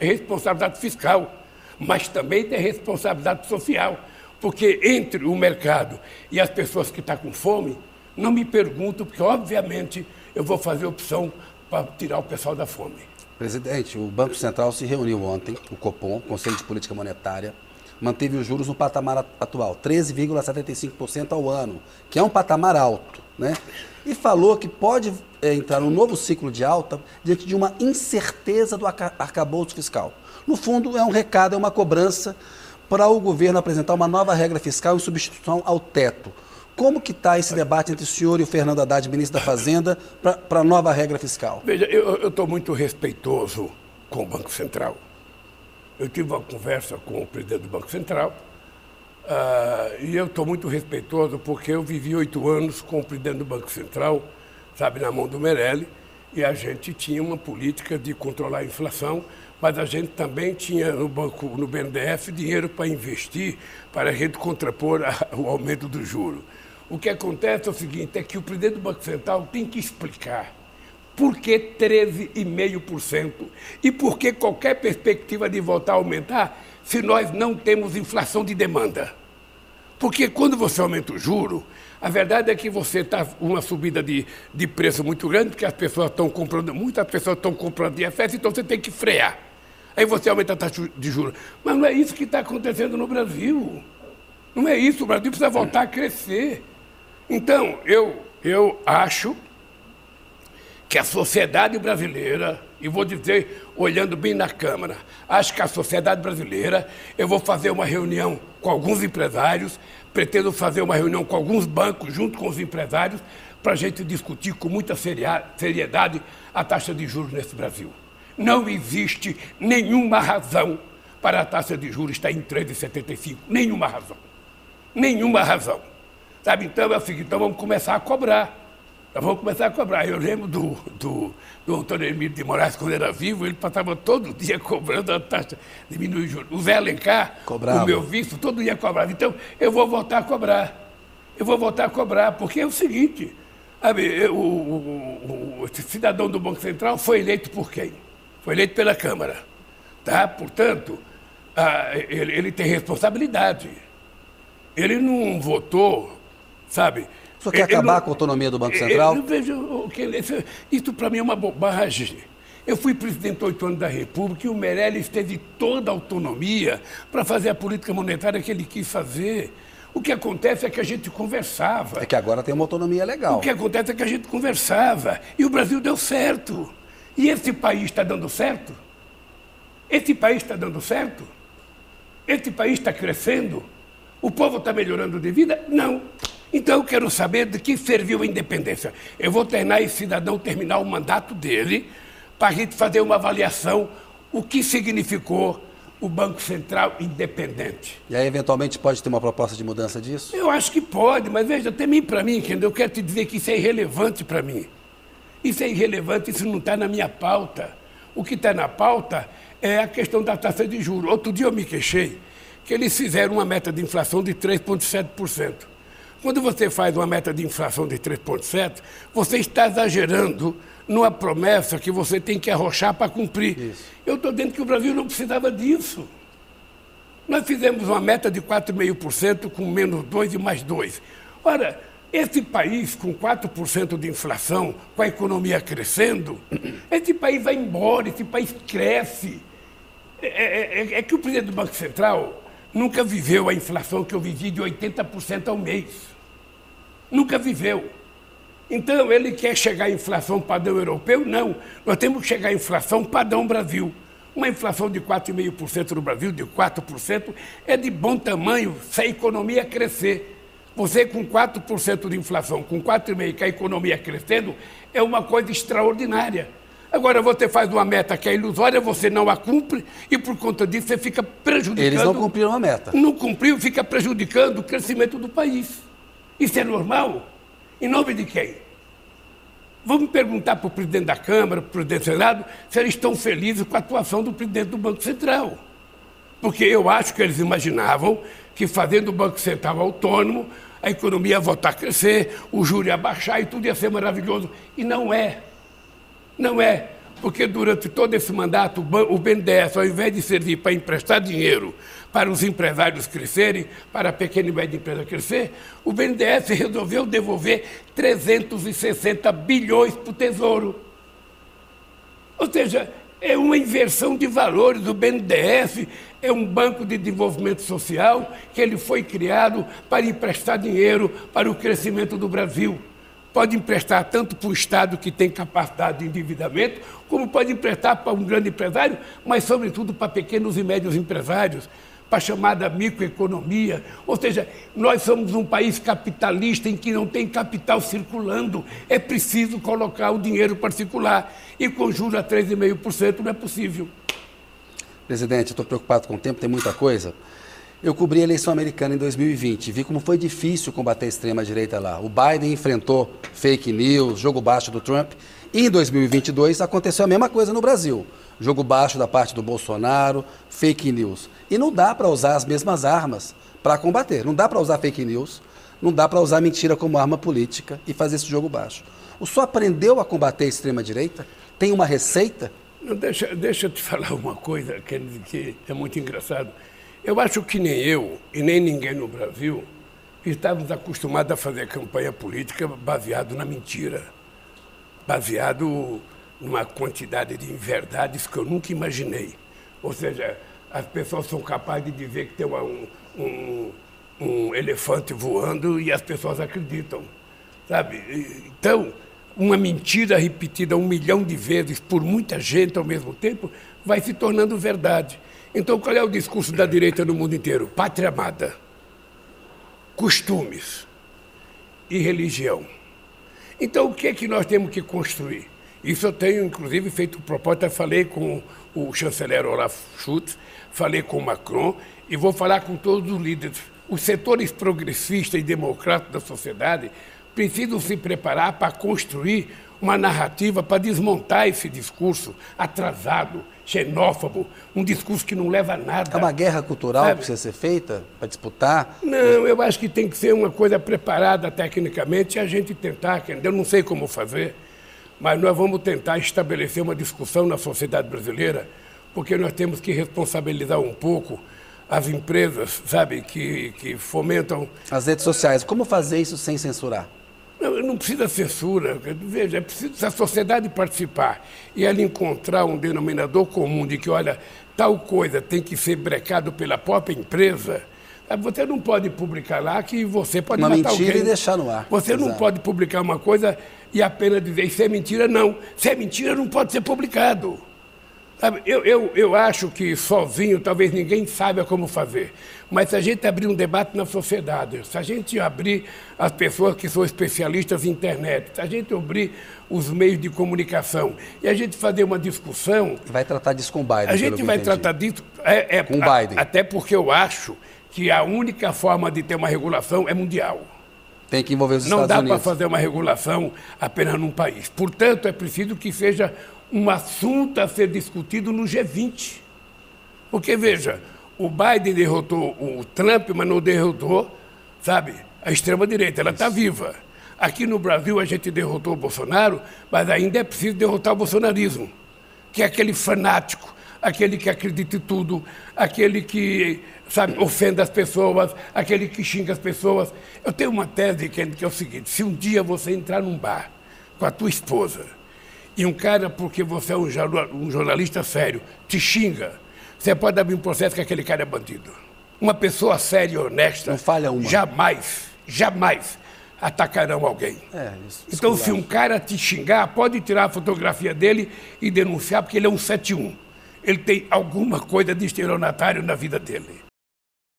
responsabilidade fiscal, mas também ter responsabilidade social. Porque entre o mercado e as pessoas que estão com fome, não me pergunto, porque obviamente eu vou fazer opção para tirar o pessoal da fome. Presidente, o Banco Central se reuniu ontem, o Copom, Conselho de Política Monetária, manteve os juros no patamar atual, 13,75% ao ano, que é um patamar alto, né? E falou que pode é, entrar num novo ciclo de alta diante de uma incerteza do arcabouço fiscal. No fundo, é um recado, é uma cobrança para o governo apresentar uma nova regra fiscal em substituição ao teto. Como que está esse debate entre o senhor e o Fernando Haddad, ministro da Fazenda, para a nova regra fiscal? Veja, eu estou muito respeitoso com o Banco Central. Eu tive uma conversa com o presidente do Banco Central uh, e eu estou muito respeitoso porque eu vivi oito anos com o presidente do Banco Central, sabe, na mão do Meirelli, e a gente tinha uma política de controlar a inflação, mas a gente também tinha no banco, no BNDES, dinheiro para investir, para a gente contrapor a, o aumento do juro. O que acontece é o seguinte, é que o presidente do Banco Central tem que explicar por que 13,5% e por que qualquer perspectiva de voltar a aumentar se nós não temos inflação de demanda. Porque quando você aumenta o juro, a verdade é que você está uma subida de, de preço muito grande, porque as pessoas estão comprando, muitas pessoas estão comprando IFS, então você tem que frear. Aí você aumenta a taxa de juros. Mas não é isso que está acontecendo no Brasil. Não é isso, o Brasil precisa voltar a crescer. Então, eu, eu acho que a sociedade brasileira, e vou dizer, olhando bem na Câmara, acho que a sociedade brasileira, eu vou fazer uma reunião com alguns empresários, pretendo fazer uma reunião com alguns bancos, junto com os empresários, para a gente discutir com muita seriedade a taxa de juros nesse Brasil. Não existe nenhuma razão para a taxa de juros estar em 13,75. Nenhuma razão. Nenhuma razão. Sabe, então é o seguinte, então vamos começar a cobrar. Nós vamos começar a cobrar. Eu lembro do, do, do Antônio Emílio de Moraes, quando era vivo, ele passava todo dia cobrando a taxa, diminuir o juros. O Zé Alencar, Cobrava. o meu visto, todo dia cobrava. Então, eu vou voltar a cobrar. Eu vou voltar a cobrar, porque é o seguinte, sabe, o, o, o cidadão do Banco Central foi eleito por quem? Foi eleito pela Câmara. Tá? Portanto, ah, ele, ele tem responsabilidade. Ele não votou, sabe, o senhor quer acabar não, com a autonomia do Banco Central? Eu, vejo que isso para mim é uma bobagem. Eu fui presidente oito anos da República e o Meirelles teve toda a autonomia para fazer a política monetária que ele quis fazer. O que acontece é que a gente conversava. É que agora tem uma autonomia legal. O que acontece é que a gente conversava. E o Brasil deu certo. E esse país está dando certo? Esse país está dando certo? Esse país está crescendo? O povo está melhorando de vida? Não. Então eu quero saber de que serviu a independência. Eu vou treinar esse cidadão terminar o mandato dele para a gente fazer uma avaliação o que significou o Banco Central independente. E aí, eventualmente, pode ter uma proposta de mudança disso? Eu acho que pode, mas veja, também para mim, entendeu? eu quero te dizer que isso é irrelevante para mim. Isso é irrelevante, isso não está na minha pauta. O que está na pauta é a questão da taxa de juros. Outro dia eu me queixei que eles fizeram uma meta de inflação de 3,7%. Quando você faz uma meta de inflação de 3,7%, você está exagerando numa promessa que você tem que arrochar para cumprir. Isso. Eu estou dizendo que o Brasil não precisava disso. Nós fizemos uma meta de 4,5% com menos 2 e mais 2. Ora, esse país com 4% de inflação, com a economia crescendo, esse país vai embora, esse país cresce. É, é, é, é que o presidente do Banco Central nunca viveu a inflação que eu vivi de 80% ao mês. Nunca viveu. Então, ele quer chegar à inflação padrão europeu? Não. Nós temos que chegar à inflação padrão Brasil. Uma inflação de 4,5% no Brasil, de 4%, é de bom tamanho se a economia crescer. Você com 4% de inflação, com 4,5% que a economia crescendo, é uma coisa extraordinária. Agora você faz uma meta que é ilusória, você não a cumpre e por conta disso você fica prejudicando. Eles não cumpriram a meta. Não cumpriu, fica prejudicando o crescimento do país. Isso é normal? Em nome de quem? Vamos perguntar para o presidente da Câmara, para o presidente do Senado, se eles estão felizes com a atuação do presidente do Banco Central. Porque eu acho que eles imaginavam que fazendo o Banco Central autônomo, a economia ia voltar a crescer, o juro ia baixar e tudo ia ser maravilhoso. E não é. Não é, porque durante todo esse mandato o BNDES, ao invés de servir para emprestar dinheiro para os empresários crescerem, para a pequena e média empresa crescer, o BNDES resolveu devolver 360 bilhões para o Tesouro. Ou seja, é uma inversão de valores. O BNDES é um banco de desenvolvimento social que ele foi criado para emprestar dinheiro para o crescimento do Brasil pode emprestar tanto para o Estado que tem capacidade de endividamento, como pode emprestar para um grande empresário, mas, sobretudo, para pequenos e médios empresários, para a chamada microeconomia. Ou seja, nós somos um país capitalista em que não tem capital circulando. É preciso colocar o dinheiro para circular. E com juros a 3,5% não é possível. Presidente, estou preocupado com o tempo, tem muita coisa. Eu cobri a eleição americana em 2020, vi como foi difícil combater a extrema-direita lá. O Biden enfrentou fake news, jogo baixo do Trump. E em 2022 aconteceu a mesma coisa no Brasil. Jogo baixo da parte do Bolsonaro, fake news. E não dá para usar as mesmas armas para combater. Não dá para usar fake news, não dá para usar mentira como arma política e fazer esse jogo baixo. O senhor aprendeu a combater a extrema-direita? Tem uma receita? Deixa, deixa eu te falar uma coisa que é muito engraçado. Eu acho que nem eu e nem ninguém no Brasil estávamos acostumados a fazer campanha política baseado na mentira, baseado numa quantidade de inverdades que eu nunca imaginei. Ou seja, as pessoas são capazes de dizer que tem um, um, um elefante voando e as pessoas acreditam, sabe? Então, uma mentira repetida um milhão de vezes por muita gente ao mesmo tempo vai se tornando verdade. Então, qual é o discurso da direita no mundo inteiro? Pátria amada, costumes e religião. Então, o que é que nós temos que construir? Isso eu tenho, inclusive, feito proposta, falei com o chanceler Olaf Schultz, falei com o Macron e vou falar com todos os líderes. Os setores progressistas e democráticos da sociedade precisam se preparar para construir uma narrativa para desmontar esse discurso atrasado, xenófobo, um discurso que não leva a nada. É uma guerra cultural sabe? que precisa ser feita para disputar? Não, eu acho que tem que ser uma coisa preparada tecnicamente e a gente tentar, eu não sei como fazer, mas nós vamos tentar estabelecer uma discussão na sociedade brasileira, porque nós temos que responsabilizar um pouco as empresas, sabe, que, que fomentam. As redes sociais. Como fazer isso sem censurar? Não, não precisa censura. Veja, é preciso a sociedade participar e ela encontrar um denominador comum de que, olha, tal coisa tem que ser brecado pela própria empresa. Você não pode publicar lá que você pode uma matar mentira alguém. e deixar no ar. Você Exato. não pode publicar uma coisa e apenas dizer isso é mentira, não. Se é mentira, não pode ser publicado. Sabe, eu, eu, eu acho que sozinho talvez ninguém saiba como fazer. Mas se a gente abrir um debate na sociedade, se a gente abrir as pessoas que são especialistas em internet, se a gente abrir os meios de comunicação e a gente fazer uma discussão. Vai tratar disso com o Biden. A gente vai tratar disso. É, é, com o Biden. A, até porque eu acho que a única forma de ter uma regulação é mundial. Tem que envolver os Não Estados Unidos. Não dá para fazer uma regulação apenas num país. Portanto, é preciso que seja um assunto a ser discutido no G20. Porque, veja, o Biden derrotou o Trump, mas não derrotou, sabe, a extrema-direita. Ela está viva. Aqui no Brasil a gente derrotou o Bolsonaro, mas ainda é preciso derrotar o bolsonarismo, que é aquele fanático, aquele que acredita em tudo, aquele que sabe, ofende as pessoas, aquele que xinga as pessoas. Eu tenho uma tese que é, é o seguinte: se um dia você entrar num bar com a tua esposa e um cara, porque você é um jornalista sério, te xinga, você pode abrir um processo que aquele cara é bandido. Uma pessoa séria e honesta Não falha uma. jamais, jamais atacarão alguém. É, isso, então, se um cara te xingar, pode tirar a fotografia dele e denunciar, porque ele é um 71. Ele tem alguma coisa de estelionatário na vida dele.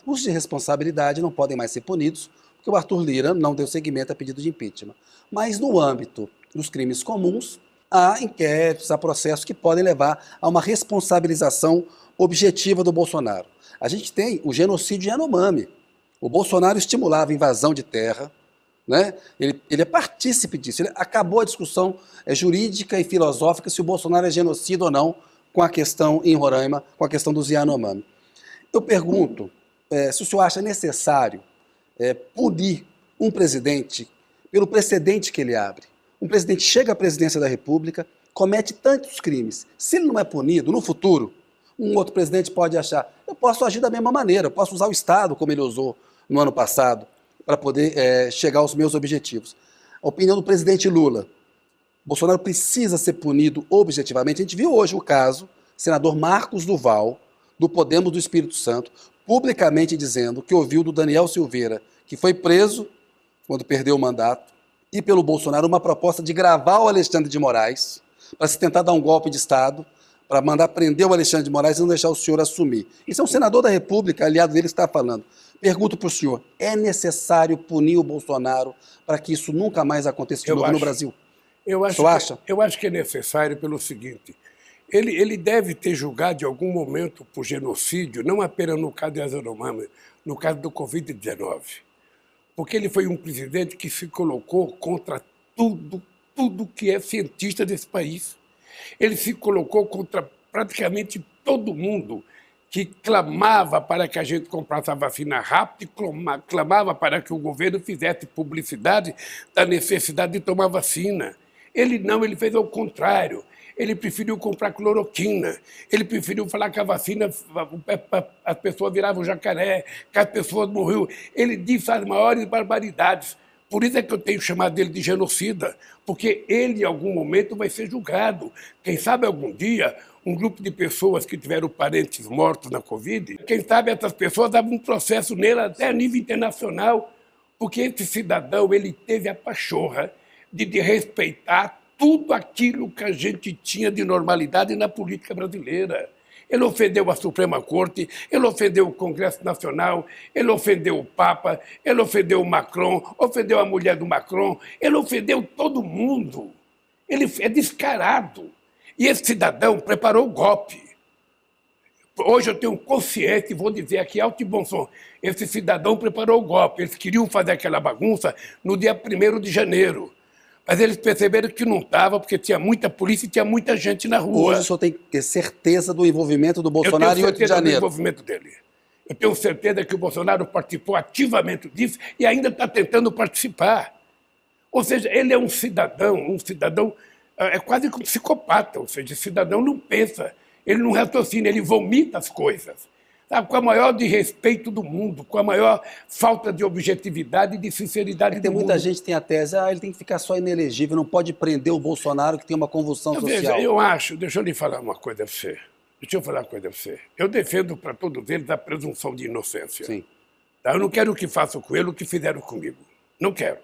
Os de responsabilidade não podem mais ser punidos, porque o Arthur Lira não deu seguimento a pedido de impeachment. Mas no âmbito dos crimes comuns, há inquéritos, há processos que podem levar a uma responsabilização objetiva do Bolsonaro. A gente tem o genocídio Yanomami. O Bolsonaro estimulava a invasão de terra, né? ele, ele é partícipe disso. Ele acabou a discussão é, jurídica e filosófica se o Bolsonaro é genocida ou não com a questão em Roraima, com a questão dos Yanomami. Eu pergunto é, se o senhor acha necessário é, punir um presidente pelo precedente que ele abre um presidente chega à presidência da República, comete tantos crimes. Se ele não é punido, no futuro, um outro presidente pode achar, eu posso agir da mesma maneira, eu posso usar o Estado como ele usou no ano passado, para poder é, chegar aos meus objetivos. A opinião do presidente Lula. Bolsonaro precisa ser punido objetivamente. A gente viu hoje o caso, senador Marcos Duval, do Podemos do Espírito Santo, publicamente dizendo que ouviu do Daniel Silveira, que foi preso quando perdeu o mandato, e pelo Bolsonaro uma proposta de gravar o Alexandre de Moraes para se tentar dar um golpe de Estado, para mandar prender o Alexandre de Moraes e não deixar o senhor assumir. Isso é um senador da República, aliado dele, que está falando. Pergunto para o senhor: é necessário punir o Bolsonaro para que isso nunca mais aconteça de eu novo acho, no Brasil? Eu acho, que, acha? eu acho que é necessário pelo seguinte: ele, ele deve ter julgado em algum momento por genocídio, não apenas no caso de Azanomama, no caso do Covid-19 porque ele foi um presidente que se colocou contra tudo, tudo que é cientista desse país. Ele se colocou contra praticamente todo mundo que clamava para que a gente comprasse a vacina rápido clamava para que o governo fizesse publicidade da necessidade de tomar vacina. Ele não, ele fez ao contrário. Ele preferiu comprar cloroquina, ele preferiu falar que a vacina, as pessoas viravam jacaré, que as pessoas morriam. Ele disse as maiores barbaridades. Por isso é que eu tenho chamado ele de genocida, porque ele, em algum momento, vai ser julgado. Quem sabe algum dia, um grupo de pessoas que tiveram parentes mortos na Covid, quem sabe essas pessoas davam um processo nele até a nível internacional, porque esse cidadão ele teve a pachorra de, de respeitar tudo aquilo que a gente tinha de normalidade na política brasileira. Ele ofendeu a Suprema Corte, ele ofendeu o Congresso Nacional, ele ofendeu o Papa, ele ofendeu o Macron, ofendeu a mulher do Macron, ele ofendeu todo mundo. Ele é descarado. E esse cidadão preparou o golpe. Hoje eu tenho consciência e vou dizer aqui alto e bom som. Esse cidadão preparou o golpe. Eles queriam fazer aquela bagunça no dia 1 de janeiro. Mas eles perceberam que não estava, porque tinha muita polícia e tinha muita gente na rua. Hoje o senhor tem certeza do envolvimento do Bolsonaro em 8 de janeiro? do envolvimento dele. Eu tenho certeza que o Bolsonaro participou ativamente disso e ainda está tentando participar. Ou seja, ele é um cidadão, um cidadão é, é quase como um psicopata, ou seja, o cidadão não pensa, ele não raciocina, ele vomita as coisas sabe, com a maior de respeito do mundo, com a maior falta de objetividade e de sinceridade é tem muita mundo. gente que tem a tese, ah, ele tem que ficar só inelegível, não pode prender o Bolsonaro que tem uma convulsão eu social. Veja, eu acho, deixa eu lhe falar uma coisa a você. Deixa eu falar uma coisa a você. Eu defendo para todos eles a presunção de inocência. Sim. Tá? Eu não quero que façam com ele o que fizeram comigo. Não quero.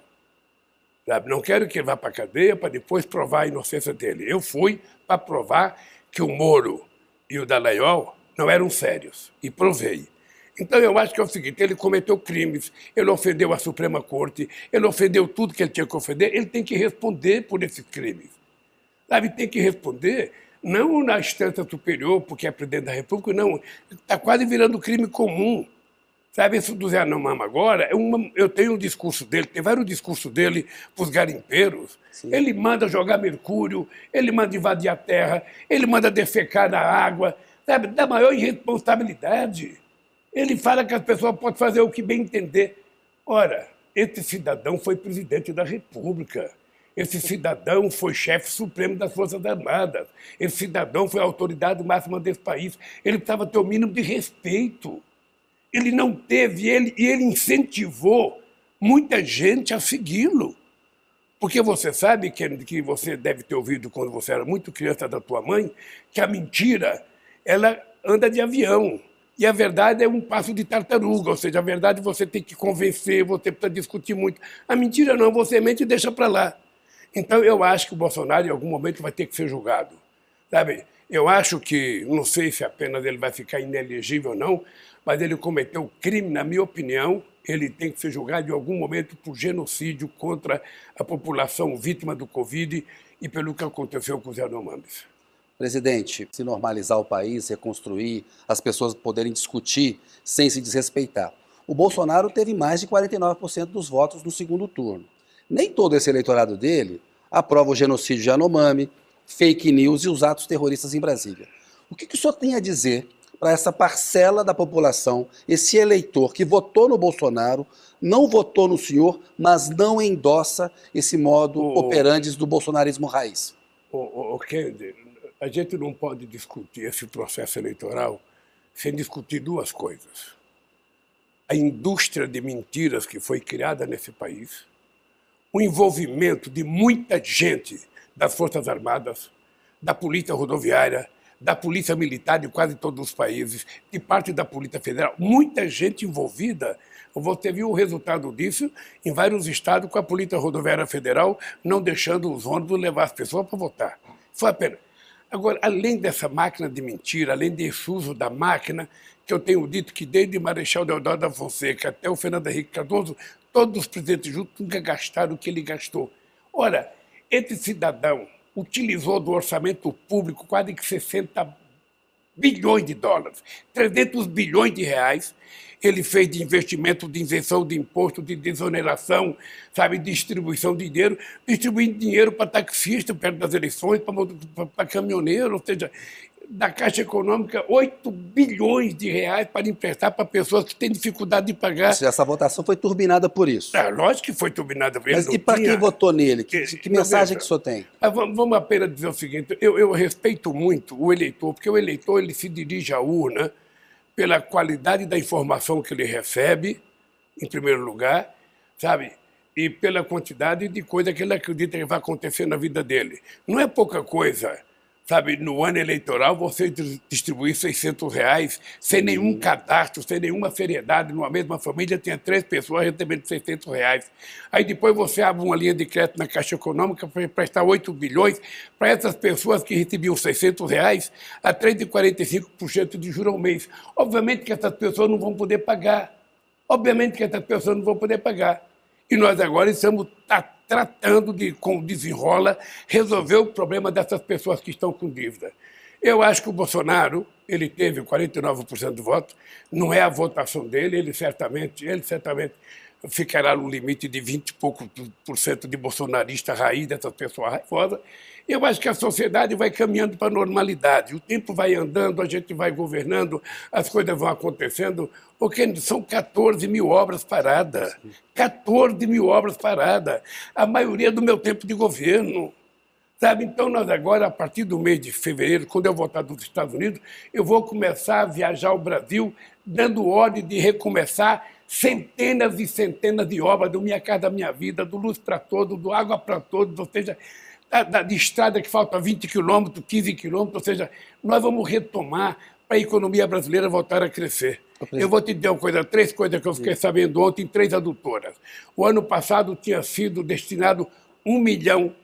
Sabe? Não quero que ele vá para a cadeia para depois provar a inocência dele. Eu fui para provar que o Moro e o Dallagnol não eram sérios. E provei. Então eu acho que é o seguinte: ele cometeu crimes, ele ofendeu a Suprema Corte, ele ofendeu tudo que ele tinha que ofender, ele tem que responder por esses crimes. Sabe, tem que responder não na instância superior, porque é presidente da República, não. Está quase virando crime comum. Sabe, isso do Zé Anamama agora, é uma, eu tenho um discurso dele, tem vários discursos dele para os garimpeiros. Sim. Ele manda jogar mercúrio, ele manda invadir a terra, ele manda defecar na água, sabe, da maior irresponsabilidade. Ele fala que as pessoas podem fazer o que bem entender. Ora, esse cidadão foi presidente da República. Esse cidadão foi chefe supremo das Forças Armadas. Esse cidadão foi a autoridade máxima desse país. Ele precisava ter o mínimo de respeito. Ele não teve, ele, e ele incentivou muita gente a segui-lo. Porque você sabe que, que você deve ter ouvido quando você era muito criança da tua mãe, que a mentira ela anda de avião. E a verdade é um passo de tartaruga, ou seja, a verdade você tem que convencer, você precisa discutir muito. A mentira não, você mente e deixa para lá. Então eu acho que o Bolsonaro em algum momento vai ter que ser julgado. Sabe? Eu acho que, não sei se apenas ele vai ficar inelegível ou não, mas ele cometeu crime, na minha opinião, ele tem que ser julgado em algum momento por genocídio contra a população vítima do Covid e pelo que aconteceu com os Yanomamis. Presidente, se normalizar o país, reconstruir, as pessoas poderem discutir sem se desrespeitar. O Bolsonaro teve mais de 49% dos votos no segundo turno. Nem todo esse eleitorado dele aprova o genocídio de Anomami, fake news e os atos terroristas em Brasília. O que, que o senhor tem a dizer para essa parcela da população, esse eleitor que votou no Bolsonaro, não votou no senhor, mas não endossa esse modo o, operantes do bolsonarismo raiz? O, o, o Kennedy, a gente não pode discutir esse processo eleitoral sem discutir duas coisas. A indústria de mentiras que foi criada nesse país, o envolvimento de muita gente das Forças Armadas, da Polícia Rodoviária, da Polícia Militar de quase todos os países, de parte da Polícia Federal, muita gente envolvida. Você viu o resultado disso em vários estados com a Polícia Rodoviária Federal não deixando os ônibus levar as pessoas para votar. Foi apenas. Agora, além dessa máquina de mentira, além desse uso da máquina, que eu tenho dito que desde Marechal Deodoro da Fonseca até o Fernando Henrique Cardoso, todos os presidentes juntos nunca gastaram o que ele gastou. Ora, esse cidadão utilizou do orçamento público quase que 60 bilhões de dólares, 300 bilhões de reais, ele fez de investimento, de isenção de imposto, de desoneração, sabe, distribuição de dinheiro, distribuindo dinheiro para taxista perto das eleições, para caminhoneiro, ou seja, da Caixa Econômica 8 bilhões de reais para emprestar para pessoas que têm dificuldade de pagar. Seja, essa votação foi turbinada por isso. É, lógico que foi turbinada por isso. Mas e para quem votou nele? Que, que, que mensagem que o senhor tem? Vamos apenas dizer o seguinte: eu, eu, respeito muito o eleitor, porque o eleitor ele se dirige à urna pela qualidade da informação que ele recebe, em primeiro lugar, sabe? E pela quantidade de coisa que ele acredita que vai acontecer na vida dele. Não é pouca coisa sabe, no ano eleitoral, você distribuir 600 reais sem nenhum cadastro, sem nenhuma seriedade, numa mesma família, tinha três pessoas recebendo 600 reais. Aí depois você abre uma linha de crédito na Caixa Econômica para prestar 8 bilhões para essas pessoas que recebiam 600 reais a 3,45% de juros ao mês. Obviamente que essas pessoas não vão poder pagar. Obviamente que essas pessoas não vão poder pagar. E nós agora estamos tratando de, com desenrola, resolver o problema dessas pessoas que estão com dívida. Eu acho que o Bolsonaro, ele teve 49% do voto, não é a votação dele, ele certamente, ele certamente ficará no limite de 20 e pouco por cento de bolsonarista raiz, dessas pessoas raivosas. Eu acho que a sociedade vai caminhando para a normalidade. O tempo vai andando, a gente vai governando, as coisas vão acontecendo, porque são 14 mil obras paradas. 14 mil obras paradas. A maioria do meu tempo de governo. Sabe? Então, nós agora, a partir do mês de fevereiro, quando eu voltar dos Estados Unidos, eu vou começar a viajar ao Brasil, dando ordem de recomeçar centenas e centenas de obras do Minha Casa Minha Vida, do Luz para Todos, do Água para Todos, ou seja, da, da, de estrada que falta 20 quilômetros, 15 quilômetros, ou seja, nós vamos retomar para a economia brasileira voltar a crescer. Eu vou te dizer uma coisa, três coisas que eu fiquei sabendo ontem, três adutoras. O ano passado tinha sido destinado um milhão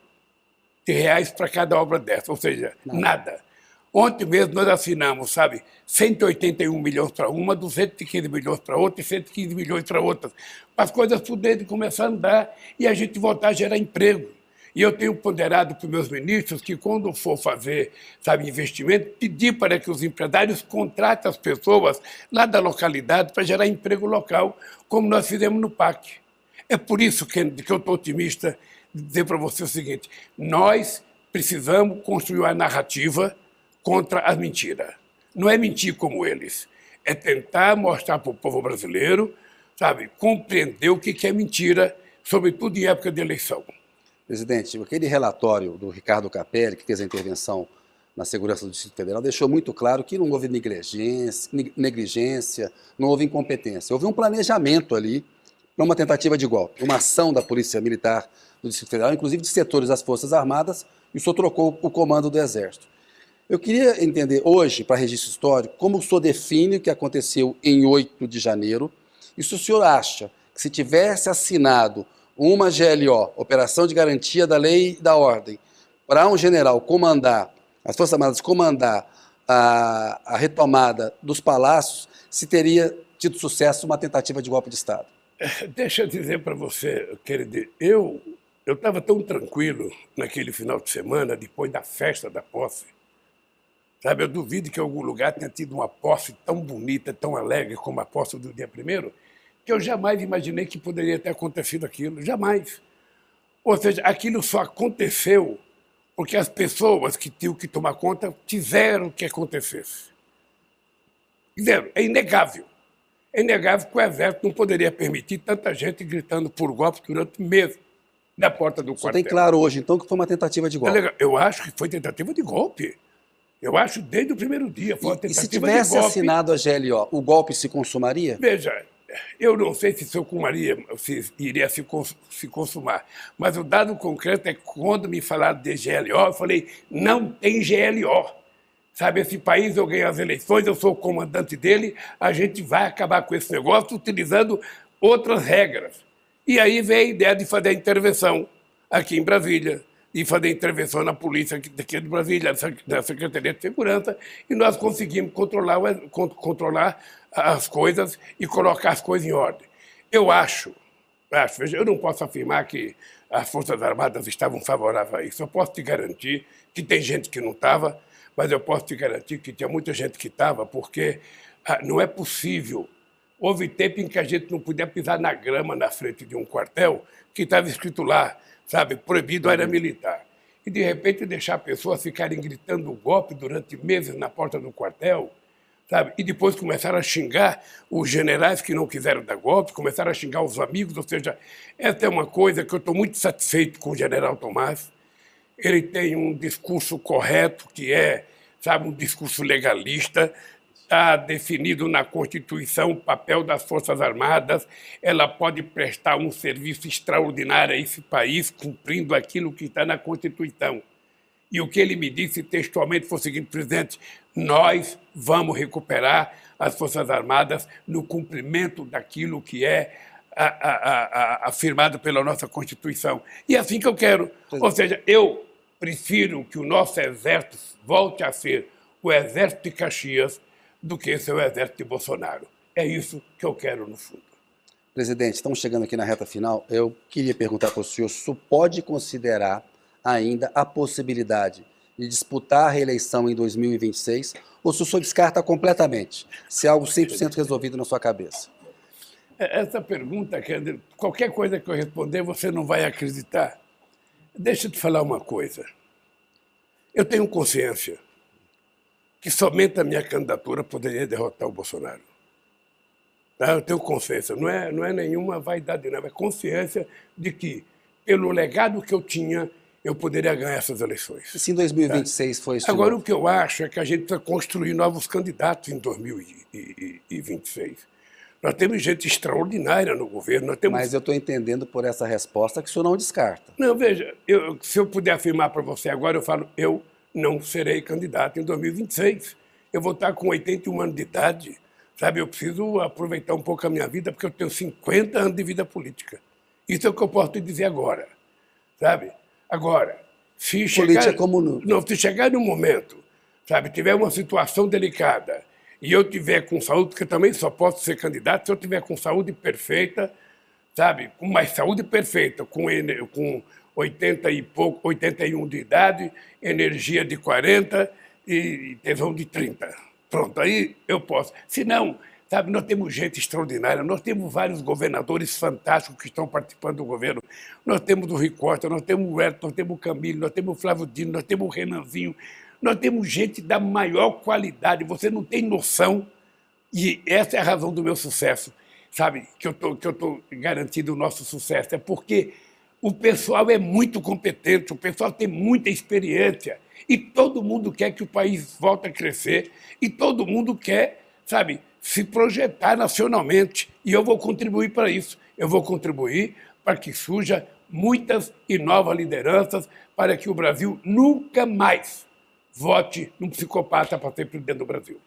de reais para cada obra dessa, ou seja, nada. nada. Ontem mesmo nós assinamos, sabe, 181 milhões para uma, 215 milhões para outra e 115 milhões para outra. Para as coisas poderem começar a andar e a gente voltar a gerar emprego. E eu tenho ponderado para os meus ministros que, quando for fazer sabe, investimento, pedir para que os empresários contratem as pessoas lá da localidade para gerar emprego local, como nós fizemos no PAC. É por isso que, que eu estou otimista de dizer para você o seguinte: nós precisamos construir uma narrativa contra as mentiras. Não é mentir como eles, é tentar mostrar para o povo brasileiro, sabe, compreender o que é mentira, sobretudo em época de eleição. Presidente, aquele relatório do Ricardo Capelli, que fez a intervenção na segurança do Distrito Federal, deixou muito claro que não houve negligência, negligência não houve incompetência. Houve um planejamento ali para uma tentativa de golpe, uma ação da Polícia Militar do Distrito Federal, inclusive de setores das Forças Armadas, e o senhor trocou o comando do Exército. Eu queria entender hoje, para registro histórico, como o senhor define o que aconteceu em 8 de janeiro e se o senhor acha que se tivesse assinado uma GLO, Operação de Garantia da Lei e da Ordem, para um general comandar, as Forças Armadas comandar a, a retomada dos palácios, se teria tido sucesso uma tentativa de golpe de Estado? Deixa eu dizer para você, querido, eu eu estava tão tranquilo naquele final de semana, depois da festa da posse, Sabe, eu duvido que em algum lugar tenha tido uma posse tão bonita, tão alegre como a posse do dia primeiro, que eu jamais imaginei que poderia ter acontecido aquilo, jamais. Ou seja, aquilo só aconteceu porque as pessoas que tinham que tomar conta quiseram que acontecesse. Quiseram, é inegável. É inegável que o Exército não poderia permitir tanta gente gritando por golpe durante meses na porta do quartel. tem claro hoje, então, que foi uma tentativa de golpe. É eu acho que foi tentativa de golpe. Eu acho desde o primeiro dia. Foi e, e se tivesse assinado a GLO, o golpe se consumaria? Veja, eu não sei se consumaria, se iria se, se consumar, mas o dado concreto é que quando me falaram de GLO, eu falei, não tem GLO. Sabe, esse país eu ganho as eleições, eu sou o comandante dele, a gente vai acabar com esse negócio utilizando outras regras. E aí veio a ideia de fazer a intervenção aqui em Brasília, e fazer intervenção na polícia aqui de Brasília, da Secretaria de Segurança, e nós conseguimos controlar, controlar as coisas e colocar as coisas em ordem. Eu acho, acho, eu não posso afirmar que as Forças Armadas estavam favoráveis a isso. Eu posso te garantir que tem gente que não estava, mas eu posso te garantir que tinha muita gente que estava, porque ah, não é possível. Houve tempo em que a gente não podia pisar na grama na frente de um quartel que estava escrito lá sabe, proibido a área militar. e de repente deixar pessoas ficarem gritando golpe durante meses na porta do quartel, sabe? E depois começaram a xingar os generais que não quiseram dar golpe, começaram a xingar os amigos, ou seja, essa é uma coisa que eu estou muito satisfeito com o general Tomás. Ele tem um discurso correto, que é, sabe, um discurso legalista, está definido na Constituição o papel das Forças Armadas, ela pode prestar um serviço extraordinário a esse país, cumprindo aquilo que está na Constituição. E o que ele me disse textualmente foi o seguinte, presidente: nós vamos recuperar as Forças Armadas no cumprimento daquilo que é a, a, a, afirmado pela nossa Constituição. E é assim que eu quero. Ou seja, eu prefiro que o nosso exército volte a ser o exército de Caxias do que esse é o exército de Bolsonaro. É isso que eu quero no fundo. Presidente, estamos chegando aqui na reta final. Eu queria perguntar para o senhor se pode considerar ainda a possibilidade de disputar a reeleição em 2026 ou se o senhor descarta completamente, se é algo 100% resolvido na sua cabeça? É, essa pergunta, qualquer coisa que eu responder, você não vai acreditar. Deixa eu te falar uma coisa. Eu tenho consciência que somente a minha candidatura poderia derrotar o Bolsonaro. Tá? Eu tenho consciência, não é, não é nenhuma vaidade, não, é consciência de que, pelo legado que eu tinha, eu poderia ganhar essas eleições. E se em 2026 tá? foi isso? Agora, o que eu acho é que a gente precisa construir novos candidatos em 2026. Nós temos gente extraordinária no governo. Temos... Mas eu estou entendendo por essa resposta que o senhor não descarta. Não, veja, eu, se eu puder afirmar para você agora, eu falo, eu não serei candidato em 2026. Eu vou estar com 81 anos de idade, sabe? Eu preciso aproveitar um pouco a minha vida, porque eu tenho 50 anos de vida política. Isso é o que eu posso te dizer agora, sabe? Agora, se Política chegar, como não, se chegar num momento, sabe, tiver uma situação delicada e eu tiver com saúde, porque também só posso ser candidato se eu tiver com saúde perfeita, sabe, com mais saúde perfeita, com, com 80 e pouco, 81 de idade, energia de 40 e tesão de 30. Pronto, aí eu posso. Se não, sabe, nós temos gente extraordinária, nós temos vários governadores fantásticos que estão participando do governo. Nós temos o Rui Costa, nós temos o Herto, nós temos o Camilo, nós temos o Flávio Dino, nós temos o Renanzinho. Nós temos gente da maior qualidade, você não tem noção. E essa é a razão do meu sucesso, sabe? Que eu estou garantindo o nosso sucesso. É porque o pessoal é muito competente, o pessoal tem muita experiência e todo mundo quer que o país volte a crescer e todo mundo quer, sabe, se projetar nacionalmente. E eu vou contribuir para isso. Eu vou contribuir para que surja muitas e novas lideranças para que o Brasil nunca mais vote num psicopata para ser presidente do Brasil.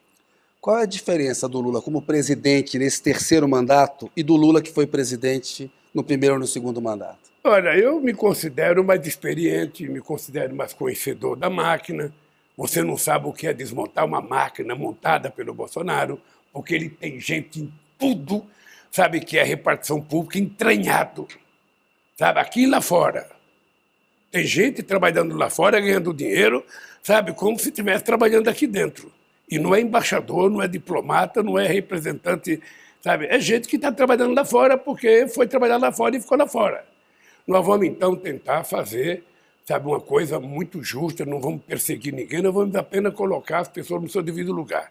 Qual é a diferença do Lula como presidente nesse terceiro mandato e do Lula que foi presidente no primeiro ou no segundo mandato? Olha, eu me considero mais experiente, me considero mais conhecedor da máquina. Você não sabe o que é desmontar uma máquina montada pelo Bolsonaro, porque ele tem gente em tudo, sabe, que é repartição pública entranhado. Sabe, aqui lá fora. Tem gente trabalhando lá fora, ganhando dinheiro, sabe, como se estivesse trabalhando aqui dentro. E não é embaixador, não é diplomata, não é representante, sabe? É gente que está trabalhando lá fora porque foi trabalhar lá fora e ficou lá fora. Nós vamos então tentar fazer, sabe, uma coisa muito justa, não vamos perseguir ninguém, nós vamos apenas colocar as pessoas no seu devido lugar.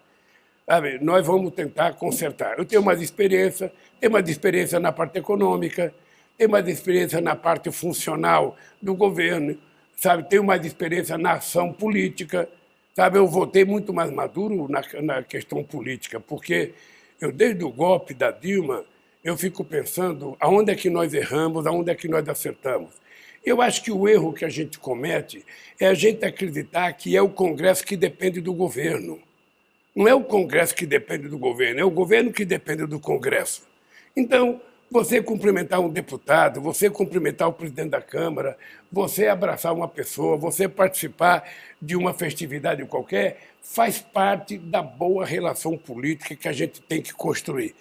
Sabe, nós vamos tentar consertar. Eu tenho mais experiência, tenho mais experiência na parte econômica, tenho mais experiência na parte funcional do governo, sabe, tenho mais experiência na ação política, sabe, eu votei muito mais maduro na, na questão política, porque eu desde o golpe da Dilma eu fico pensando aonde é que nós erramos, aonde é que nós acertamos. Eu acho que o erro que a gente comete é a gente acreditar que é o Congresso que depende do governo. Não é o Congresso que depende do governo, é o governo que depende do Congresso. Então, você cumprimentar um deputado, você cumprimentar o presidente da Câmara, você abraçar uma pessoa, você participar de uma festividade qualquer, faz parte da boa relação política que a gente tem que construir.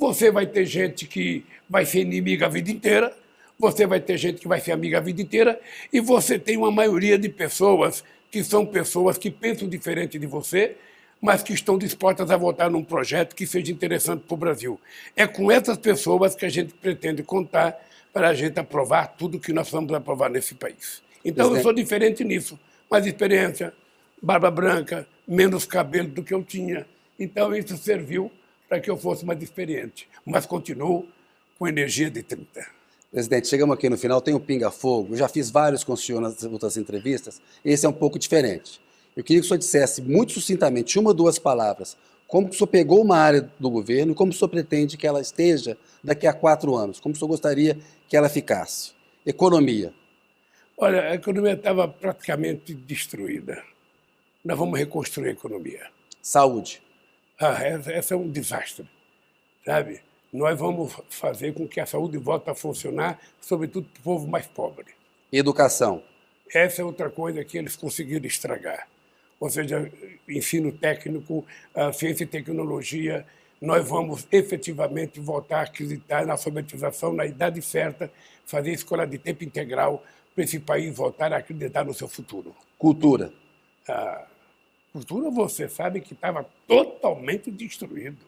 Você vai ter gente que vai ser inimiga a vida inteira, você vai ter gente que vai ser amiga a vida inteira, e você tem uma maioria de pessoas que são pessoas que pensam diferente de você, mas que estão dispostas a votar num projeto que seja interessante para o Brasil. É com essas pessoas que a gente pretende contar para a gente aprovar tudo que nós vamos aprovar nesse país. Então Presidente. eu sou diferente nisso. Mais experiência, barba branca, menos cabelo do que eu tinha. Então isso serviu para que eu fosse mais experiente. Mas continuo com energia de 30. Presidente, chegamos aqui no final, tem o pinga-fogo. Já fiz vários com o senhor nas outras entrevistas. Esse é um pouco diferente. Eu queria que o senhor dissesse muito sucintamente, uma ou duas palavras, como o senhor pegou uma área do governo e como o senhor pretende que ela esteja daqui a quatro anos, como o senhor gostaria que ela ficasse. Economia. Olha, a economia estava praticamente destruída. Nós vamos reconstruir a economia. Saúde. Ah, essa, é um desastre, sabe? Nós vamos fazer com que a saúde volte a funcionar, sobretudo para o povo mais pobre. Educação. Essa é outra coisa que eles conseguiram estragar. Ou seja, ensino técnico, ciência e tecnologia, nós vamos efetivamente voltar a acreditar na alfabetização na idade certa, fazer escola de tempo integral para esse país voltar a acreditar no seu futuro. Cultura. A cultura, você sabe que estava totalmente destruído.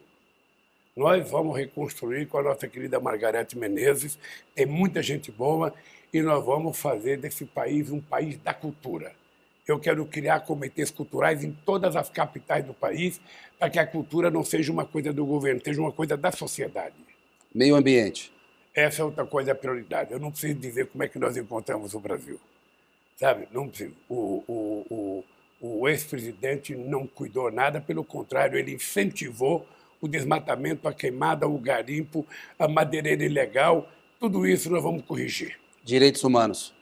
Nós vamos reconstruir com a nossa querida Margarete Menezes, tem muita gente boa, e nós vamos fazer desse país um país da cultura. Eu quero criar comitês culturais em todas as capitais do país, para que a cultura não seja uma coisa do governo, seja uma coisa da sociedade. Meio ambiente. Essa é outra coisa prioridade. Eu não preciso dizer como é que nós encontramos o Brasil. Sabe? Não preciso. O, o, o, o ex-presidente não cuidou nada, pelo contrário, ele incentivou o desmatamento, a queimada, o garimpo, a madeireira ilegal. Tudo isso nós vamos corrigir. Direitos humanos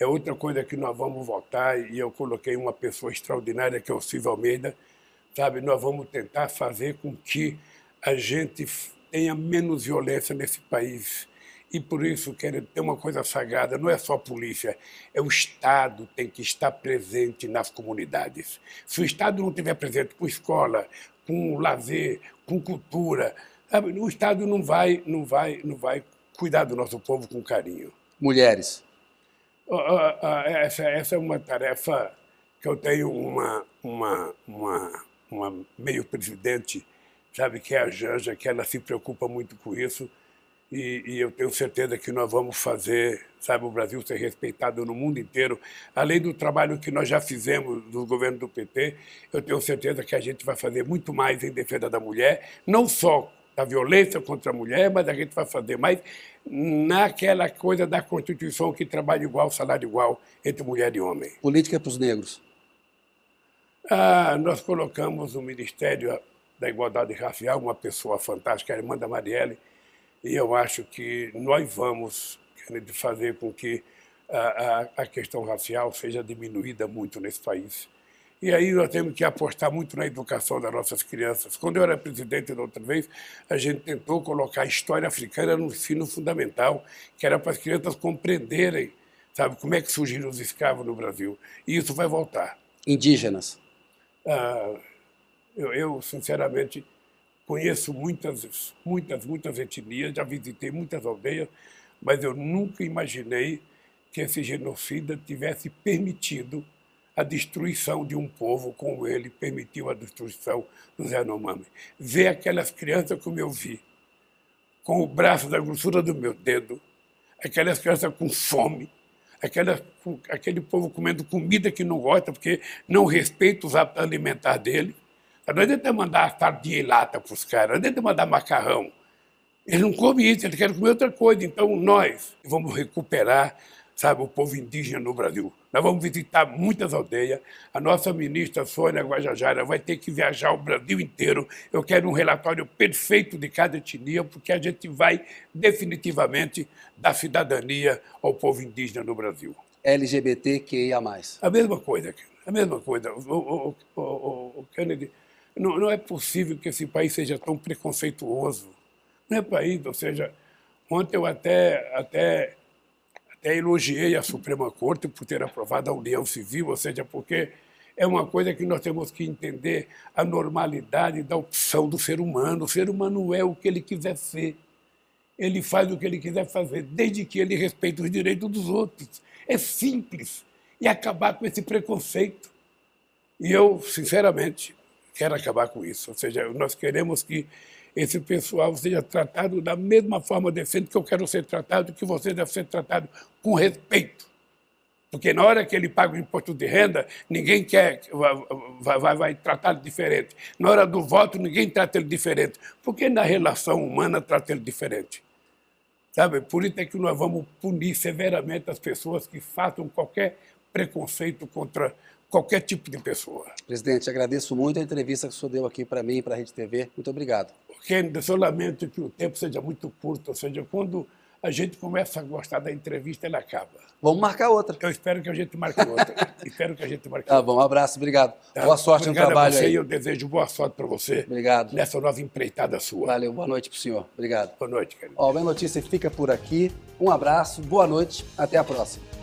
é outra coisa que nós vamos votar, e eu coloquei uma pessoa extraordinária, que é o Silvio Almeida, sabe? Nós vamos tentar fazer com que a gente tenha menos violência nesse país. E por isso, quero ter uma coisa sagrada, não é só a polícia, é o Estado tem que estar presente nas comunidades. Se o Estado não estiver presente com escola, com lazer, com cultura, sabe? o Estado não vai, não vai, não vai cuidar do nosso povo com carinho. Mulheres. Essa, essa é uma tarefa que eu tenho uma, uma, uma, uma meio-presidente, sabe, que é a Janja, que ela se preocupa muito com isso. E, e, eu tenho certeza que nós vamos fazer, sabe, o Brasil ser respeitado no mundo inteiro. Além do trabalho que nós já fizemos no governo do PT, eu tenho certeza que a gente vai fazer muito mais em defesa da mulher, não só da violência contra a mulher, mas a gente vai fazer mais naquela coisa da Constituição que trabalha igual, salário igual entre mulher e homem. Política para os negros. Ah, nós colocamos no Ministério da Igualdade Racial uma pessoa fantástica, a irmã da Marielle, e eu acho que nós vamos fazer com que a, a, a questão racial seja diminuída muito nesse país. E aí nós temos que apostar muito na educação das nossas crianças. Quando eu era presidente da outra vez, a gente tentou colocar a história africana no ensino fundamental, que era para as crianças compreenderem, sabe, como é que surgiram os escravos no Brasil. E isso vai voltar. Indígenas. Ah, eu, eu, sinceramente, conheço muitas, muitas, muitas etnias, já visitei muitas aldeias, mas eu nunca imaginei que esse genocida tivesse permitido a destruição de um povo como ele permitiu a destruição dos Yanomami. Ver aquelas crianças como eu vi, com o braço da grossura do meu dedo, aquelas crianças com fome, aquelas, aquele povo comendo comida que não gosta porque não respeita os hábitos alimentares dele. Não adianta mandar sardinha e lata para os caras, não adianta mandar macarrão. Eles não comem isso, eles querem comer outra coisa. Então, nós vamos recuperar sabe, o povo indígena no Brasil. Nós vamos visitar muitas aldeias. A nossa ministra Sônia Guajajara vai ter que viajar o Brasil inteiro. Eu quero um relatório perfeito de cada etnia, porque a gente vai definitivamente dar cidadania ao povo indígena no Brasil. LGBTQIA+. A mesma coisa, a mesma coisa. O, o, o, o Kennedy, não, não é possível que esse país seja tão preconceituoso. Não é país, ou seja, ontem eu até, até até elogiei a Suprema Corte por ter aprovado a união civil, ou seja, porque é uma coisa que nós temos que entender a normalidade da opção do ser humano. O ser humano é o que ele quiser ser. Ele faz o que ele quiser fazer, desde que ele respeite os direitos dos outros. É simples. E acabar com esse preconceito. E eu, sinceramente, quero acabar com isso. Ou seja, nós queremos que esse pessoal seja tratado da mesma forma decente que eu quero ser tratado, que você deve ser tratado com respeito. Porque na hora que ele paga o imposto de renda, ninguém quer, vai, vai, vai tratar diferente. Na hora do voto, ninguém trata ele diferente. Porque na relação humana trata ele diferente. Sabe? Por isso é que nós vamos punir severamente as pessoas que façam qualquer preconceito contra qualquer tipo de pessoa. Presidente, agradeço muito a entrevista que o senhor deu aqui para mim e para a Rede TV. Muito obrigado. Porque eu lamento que o tempo seja muito curto, ou seja, quando a gente começa a gostar da entrevista, ela acaba. Vamos marcar outra. Eu espero que a gente marque outra. espero que a gente marque tá outra. Tá bom, um abraço, obrigado. Tá. Boa sorte obrigado no trabalho a você aí. eu desejo boa sorte para você. Obrigado. Nessa nova empreitada sua. Valeu, boa noite para o senhor. Obrigado. Boa noite, querido. Ó, minha notícia fica por aqui. Um abraço, boa noite, até a próxima.